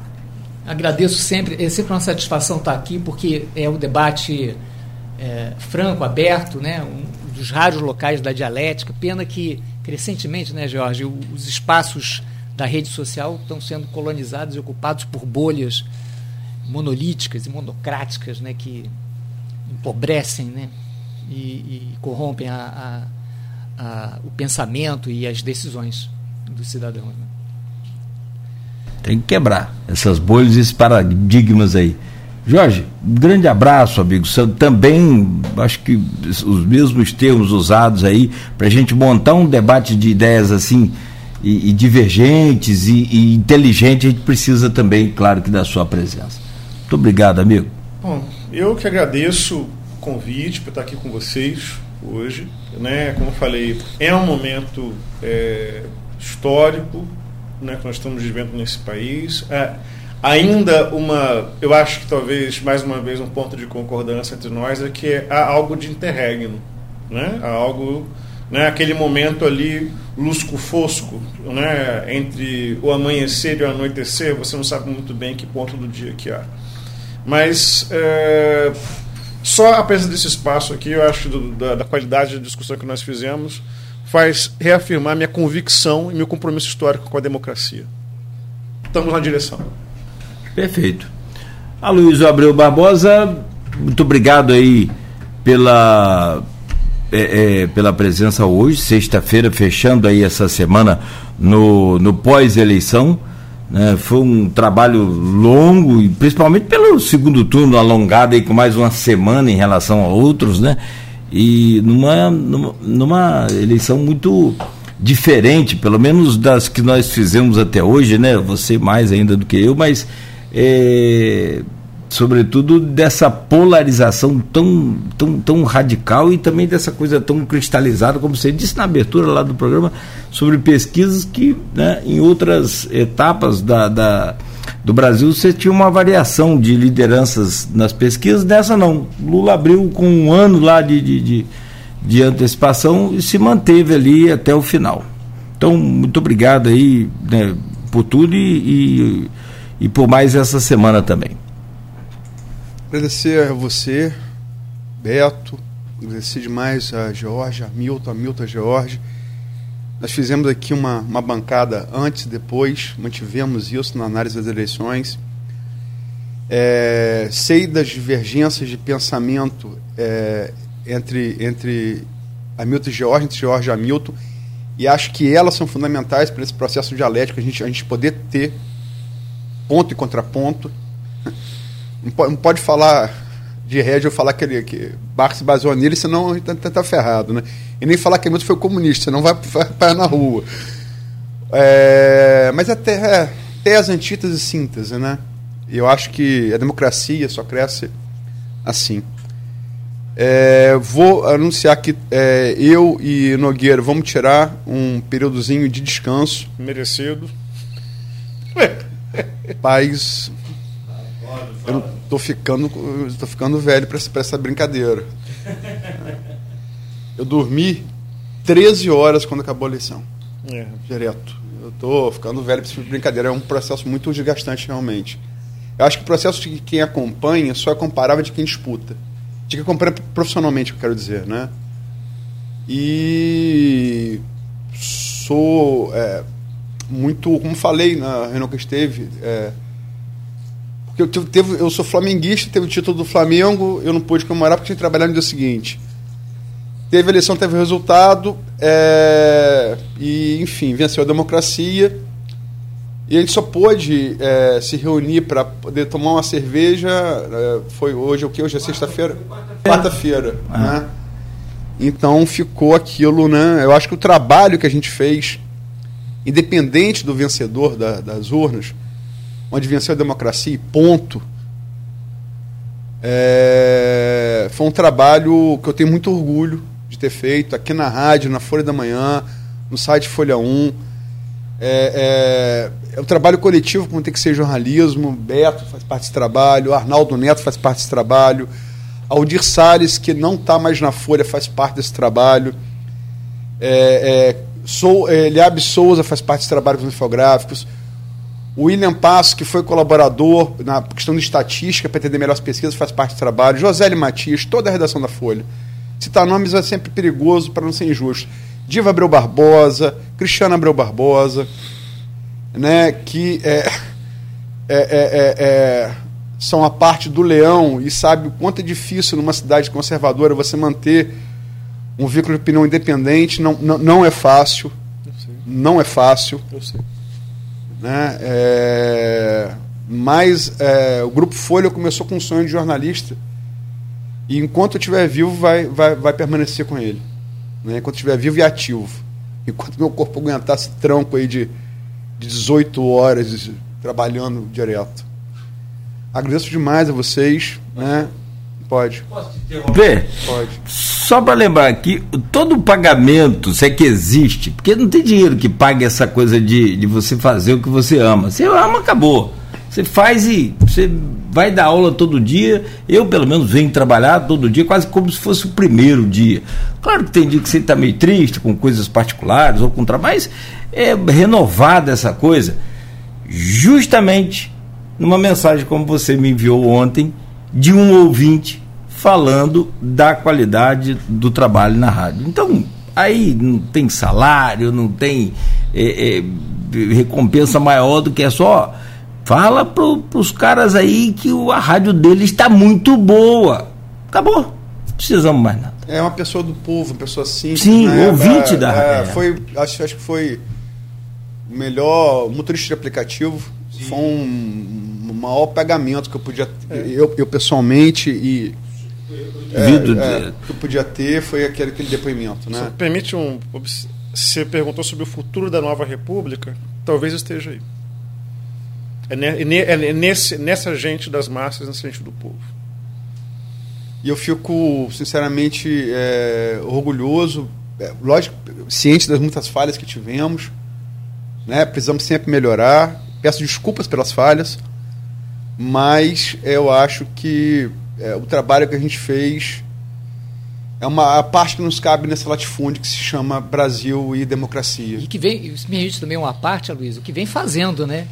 Agradeço sempre, é sempre uma satisfação estar aqui, porque é um debate é, franco, aberto, né, um dos rádios locais da dialética. Pena que, crescentemente, né, Jorge, os espaços da rede social estão sendo colonizados e ocupados por bolhas monolíticas e monocráticas, né, que empobrecem, né, e, e corrompem a, a, a, o pensamento e as decisões dos cidadãos. Né. Tem que quebrar essas bolhas e esses paradigmas aí. Jorge, grande abraço, amigo. Também acho que os mesmos termos usados aí para a gente montar um debate de ideias assim e, e divergentes e, e inteligentes, a gente precisa também, claro, que da sua presença. Muito obrigado, amigo. Bom, eu que agradeço o convite para estar aqui com vocês hoje. Né? Como eu falei, é um momento é, histórico né, que nós estamos vivendo nesse país. É, ainda uma, eu acho que talvez mais uma vez um ponto de concordância entre nós é que há algo de interregno, né? Há algo, né, aquele momento ali lusco-fosco, né, entre o amanhecer e o anoitecer, você não sabe muito bem que ponto do dia que há. Mas é, só a presença desse espaço aqui, eu acho do, da, da qualidade da discussão que nós fizemos, faz reafirmar minha convicção e meu compromisso histórico com a democracia. Estamos na direção. Perfeito. Aloysio Abreu Barbosa, muito obrigado aí pela, é, é, pela presença hoje, sexta-feira, fechando aí essa semana no, no pós-eleição. Né? Foi um trabalho longo, e principalmente pelo segundo turno alongado aí com mais uma semana em relação a outros, né? E numa, numa, numa eleição muito diferente, pelo menos das que nós fizemos até hoje, né? Você mais ainda do que eu, mas é, sobretudo dessa polarização tão, tão, tão radical e também dessa coisa tão cristalizada, como você disse na abertura lá do programa, sobre pesquisas que né, em outras etapas da, da, do Brasil você tinha uma variação de lideranças nas pesquisas, dessa não. Lula abriu com um ano lá de, de, de, de antecipação e se manteve ali até o final. Então, muito obrigado aí né, por tudo e, e e por mais essa semana também. Agradecer a você, Beto, agradecer demais a George, a Milton, a Milton, a. Nós fizemos aqui uma, uma bancada antes e depois, mantivemos isso na análise das eleições. É, sei das divergências de pensamento é, entre, entre Hamilton e George, entre George e Hamilton, e acho que elas são fundamentais para esse processo dialético, a gente, a gente poder ter ponto e contraponto. Não pode, não pode falar de Hegel falar que, ele, que Marx se baseou nele, senão está tá, tá ferrado. Né? E nem falar que Hamilton foi comunista, senão vai, vai, vai na rua. É, mas até, é, até as antíteses e síntese, né? E eu acho que a democracia só cresce assim. É, vou anunciar que é, eu e Nogueira vamos tirar um períodozinho de descanso. Merecido. Paz. Eu tô ficando, tô ficando velho para essa brincadeira. Eu dormi 13 horas quando acabou a lição. É. Direto. Eu tô ficando velho para essa brincadeira. É um processo muito desgastante, realmente. Eu acho que o processo de quem acompanha só é comparável de quem disputa. De quem acompanha profissionalmente, eu quero dizer, né? E sou. É, muito, como falei na reunião que esteve, é, eu, teve, eu sou flamenguista, teve o título do Flamengo, eu não pude comemorar porque tinha que trabalhar no dia seguinte. Teve a eleição, teve o resultado, é, e enfim, venceu a democracia. E a gente só pôde é, se reunir para poder tomar uma cerveja. É, foi hoje, o que? Hoje é sexta-feira? Quarta-feira. Ah. Né? Então ficou aquilo, né? Eu acho que o trabalho que a gente fez independente do vencedor da, das urnas, onde venceu a democracia e ponto, é, foi um trabalho que eu tenho muito orgulho de ter feito aqui na rádio, na Folha da Manhã, no site Folha 1. É, é, é um trabalho coletivo, como tem que ser jornalismo. Beto faz parte desse trabalho, Arnaldo Neto faz parte desse trabalho, Aldir Salles, que não está mais na Folha, faz parte desse trabalho. É, é, Sou, eh, Eliabe Souza faz parte desse trabalho com os infográficos. O William Passo, que foi colaborador na questão de estatística para entender melhor as pesquisas, faz parte do trabalho. José Matias, toda a redação da Folha. Citar nomes é sempre perigoso para não ser injusto. Diva Abreu Barbosa, Cristiana Abreu Barbosa, né, que é, é, é, é são a parte do leão e sabe o quanto é difícil numa cidade conservadora você manter um veículo de opinião independente. Não, não, não é fácil. Não é fácil. Eu sei. Né? É, mas é, o Grupo Folha começou com um sonho de jornalista e enquanto eu estiver vivo vai, vai, vai permanecer com ele. Né? Enquanto estiver vivo e ativo. Enquanto meu corpo aguentar esse tranco aí de, de 18 horas trabalhando direto. Agradeço demais a vocês. Né? Pode. Interromper? Pode. Só para lembrar que todo o pagamento, se é que existe, porque não tem dinheiro que pague essa coisa de, de você fazer o que você ama. Você ama, acabou. Você faz e você vai dar aula todo dia. Eu, pelo menos, venho trabalhar todo dia, quase como se fosse o primeiro dia. Claro que tem dia que você está meio triste com coisas particulares ou com trabalho, mas é renovada essa coisa. Justamente numa mensagem como você me enviou ontem, de um ouvinte falando da qualidade do trabalho na rádio. Então, aí não tem salário, não tem é, é, recompensa maior do que é só. Fala para os caras aí que a rádio deles está muito boa. Acabou. Não precisamos mais nada. É uma pessoa do povo, uma pessoa simples. Sim, né? ouvinte É, da é, rádio. Foi, acho, acho que foi o melhor motorista de aplicativo. Foi um, um maior pagamento que eu podia eu, eu pessoalmente e é, Vido é, que eu podia ter foi aquele, aquele depoimento, Só né? permite um. Você perguntou sobre o futuro da nova república, talvez esteja aí. É, ne- é ne- é nesse, nessa gente das massas, nessa gente do povo. E eu fico, sinceramente, é, orgulhoso, é, lógico, ciente das muitas falhas que tivemos, né? precisamos sempre melhorar. Peço desculpas pelas falhas, mas eu acho que é, o trabalho que a gente fez é uma a parte que nos cabe nesse latifúndio que se chama Brasil e democracia. E que vem, isso me permite também uma parte, Luiz, o que vem fazendo, né?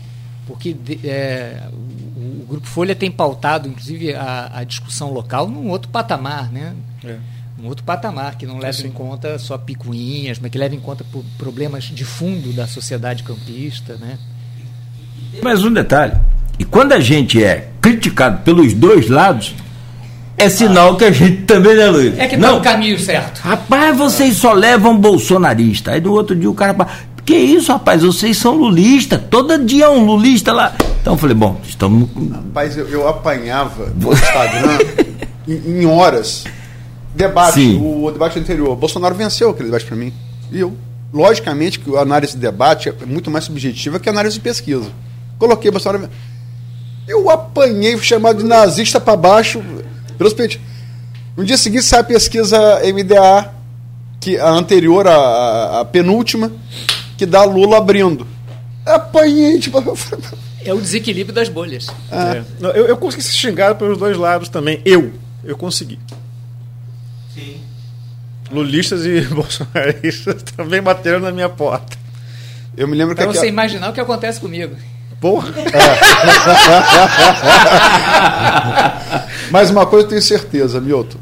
Porque é, o, o Grupo Folha tem pautado, inclusive, a, a discussão local num outro patamar, né? É. Um outro patamar que não leva Sim. em conta só picuinhas, mas que leva em conta problemas de fundo da sociedade campista, né? Mais um detalhe. E quando a gente é criticado pelos dois lados, é sinal que a gente também, né, Luiz? É que tá não. no caminho certo. Rapaz, vocês só levam bolsonarista. Aí no outro dia o cara fala, que isso, rapaz, vocês são lulistas. Todo dia é um lulista lá. Então eu falei, bom, estamos. Rapaz, eu, eu apanhava no Instagram em, em horas. Debate, Sim. o, o debate anterior. Bolsonaro venceu aquele debate para mim. E eu, logicamente, que a análise de debate é muito mais subjetiva que a análise de pesquisa. Coloquei Bolsonaro. Eu apanhei, fui chamado de nazista para baixo. Pelos peitos. No dia seguinte sai a pesquisa MDA, que a anterior, a, a- a penúltima, que dá Lula abrindo. Apanhei, tipo. eu falei, É o desequilíbrio das bolhas. É. Não, eu, eu consegui ser xingado pelos dois lados também. Eu. Eu consegui. Lulistas e bolsonaristas também bateram na minha porta. Eu me lembro que Para você aquela- imaginar o que acontece comigo. Porra. Mas uma coisa eu tenho certeza, Milton.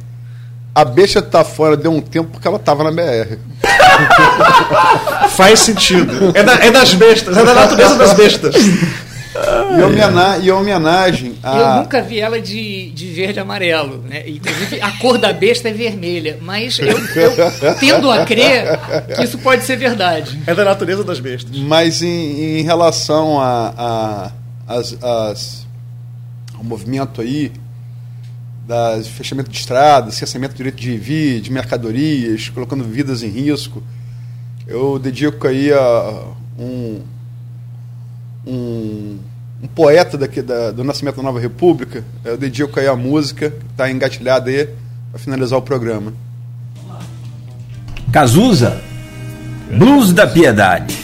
A besta tá fora deu um tempo porque ela tava na BR. Faz sentido. É, da- é das bestas, é da natureza das bestas. E, homena- e homenagem a. Eu nunca vi ela de, de verde e amarelo, né? Inclusive a cor da besta é vermelha, mas eu, eu tendo a crer que isso pode ser verdade. É da natureza das bestas. Mas em, em relação a, a- as- as- ao movimento aí das fechamento de estradas, cerceamento do direito de vir, de mercadorias, colocando vidas em risco, eu dedico aí a um, um, um poeta daqui da- do Nascimento da Nova República, eu dedico aí a música está engatilhada aí para finalizar o programa. Cazuza, Blues da Piedade.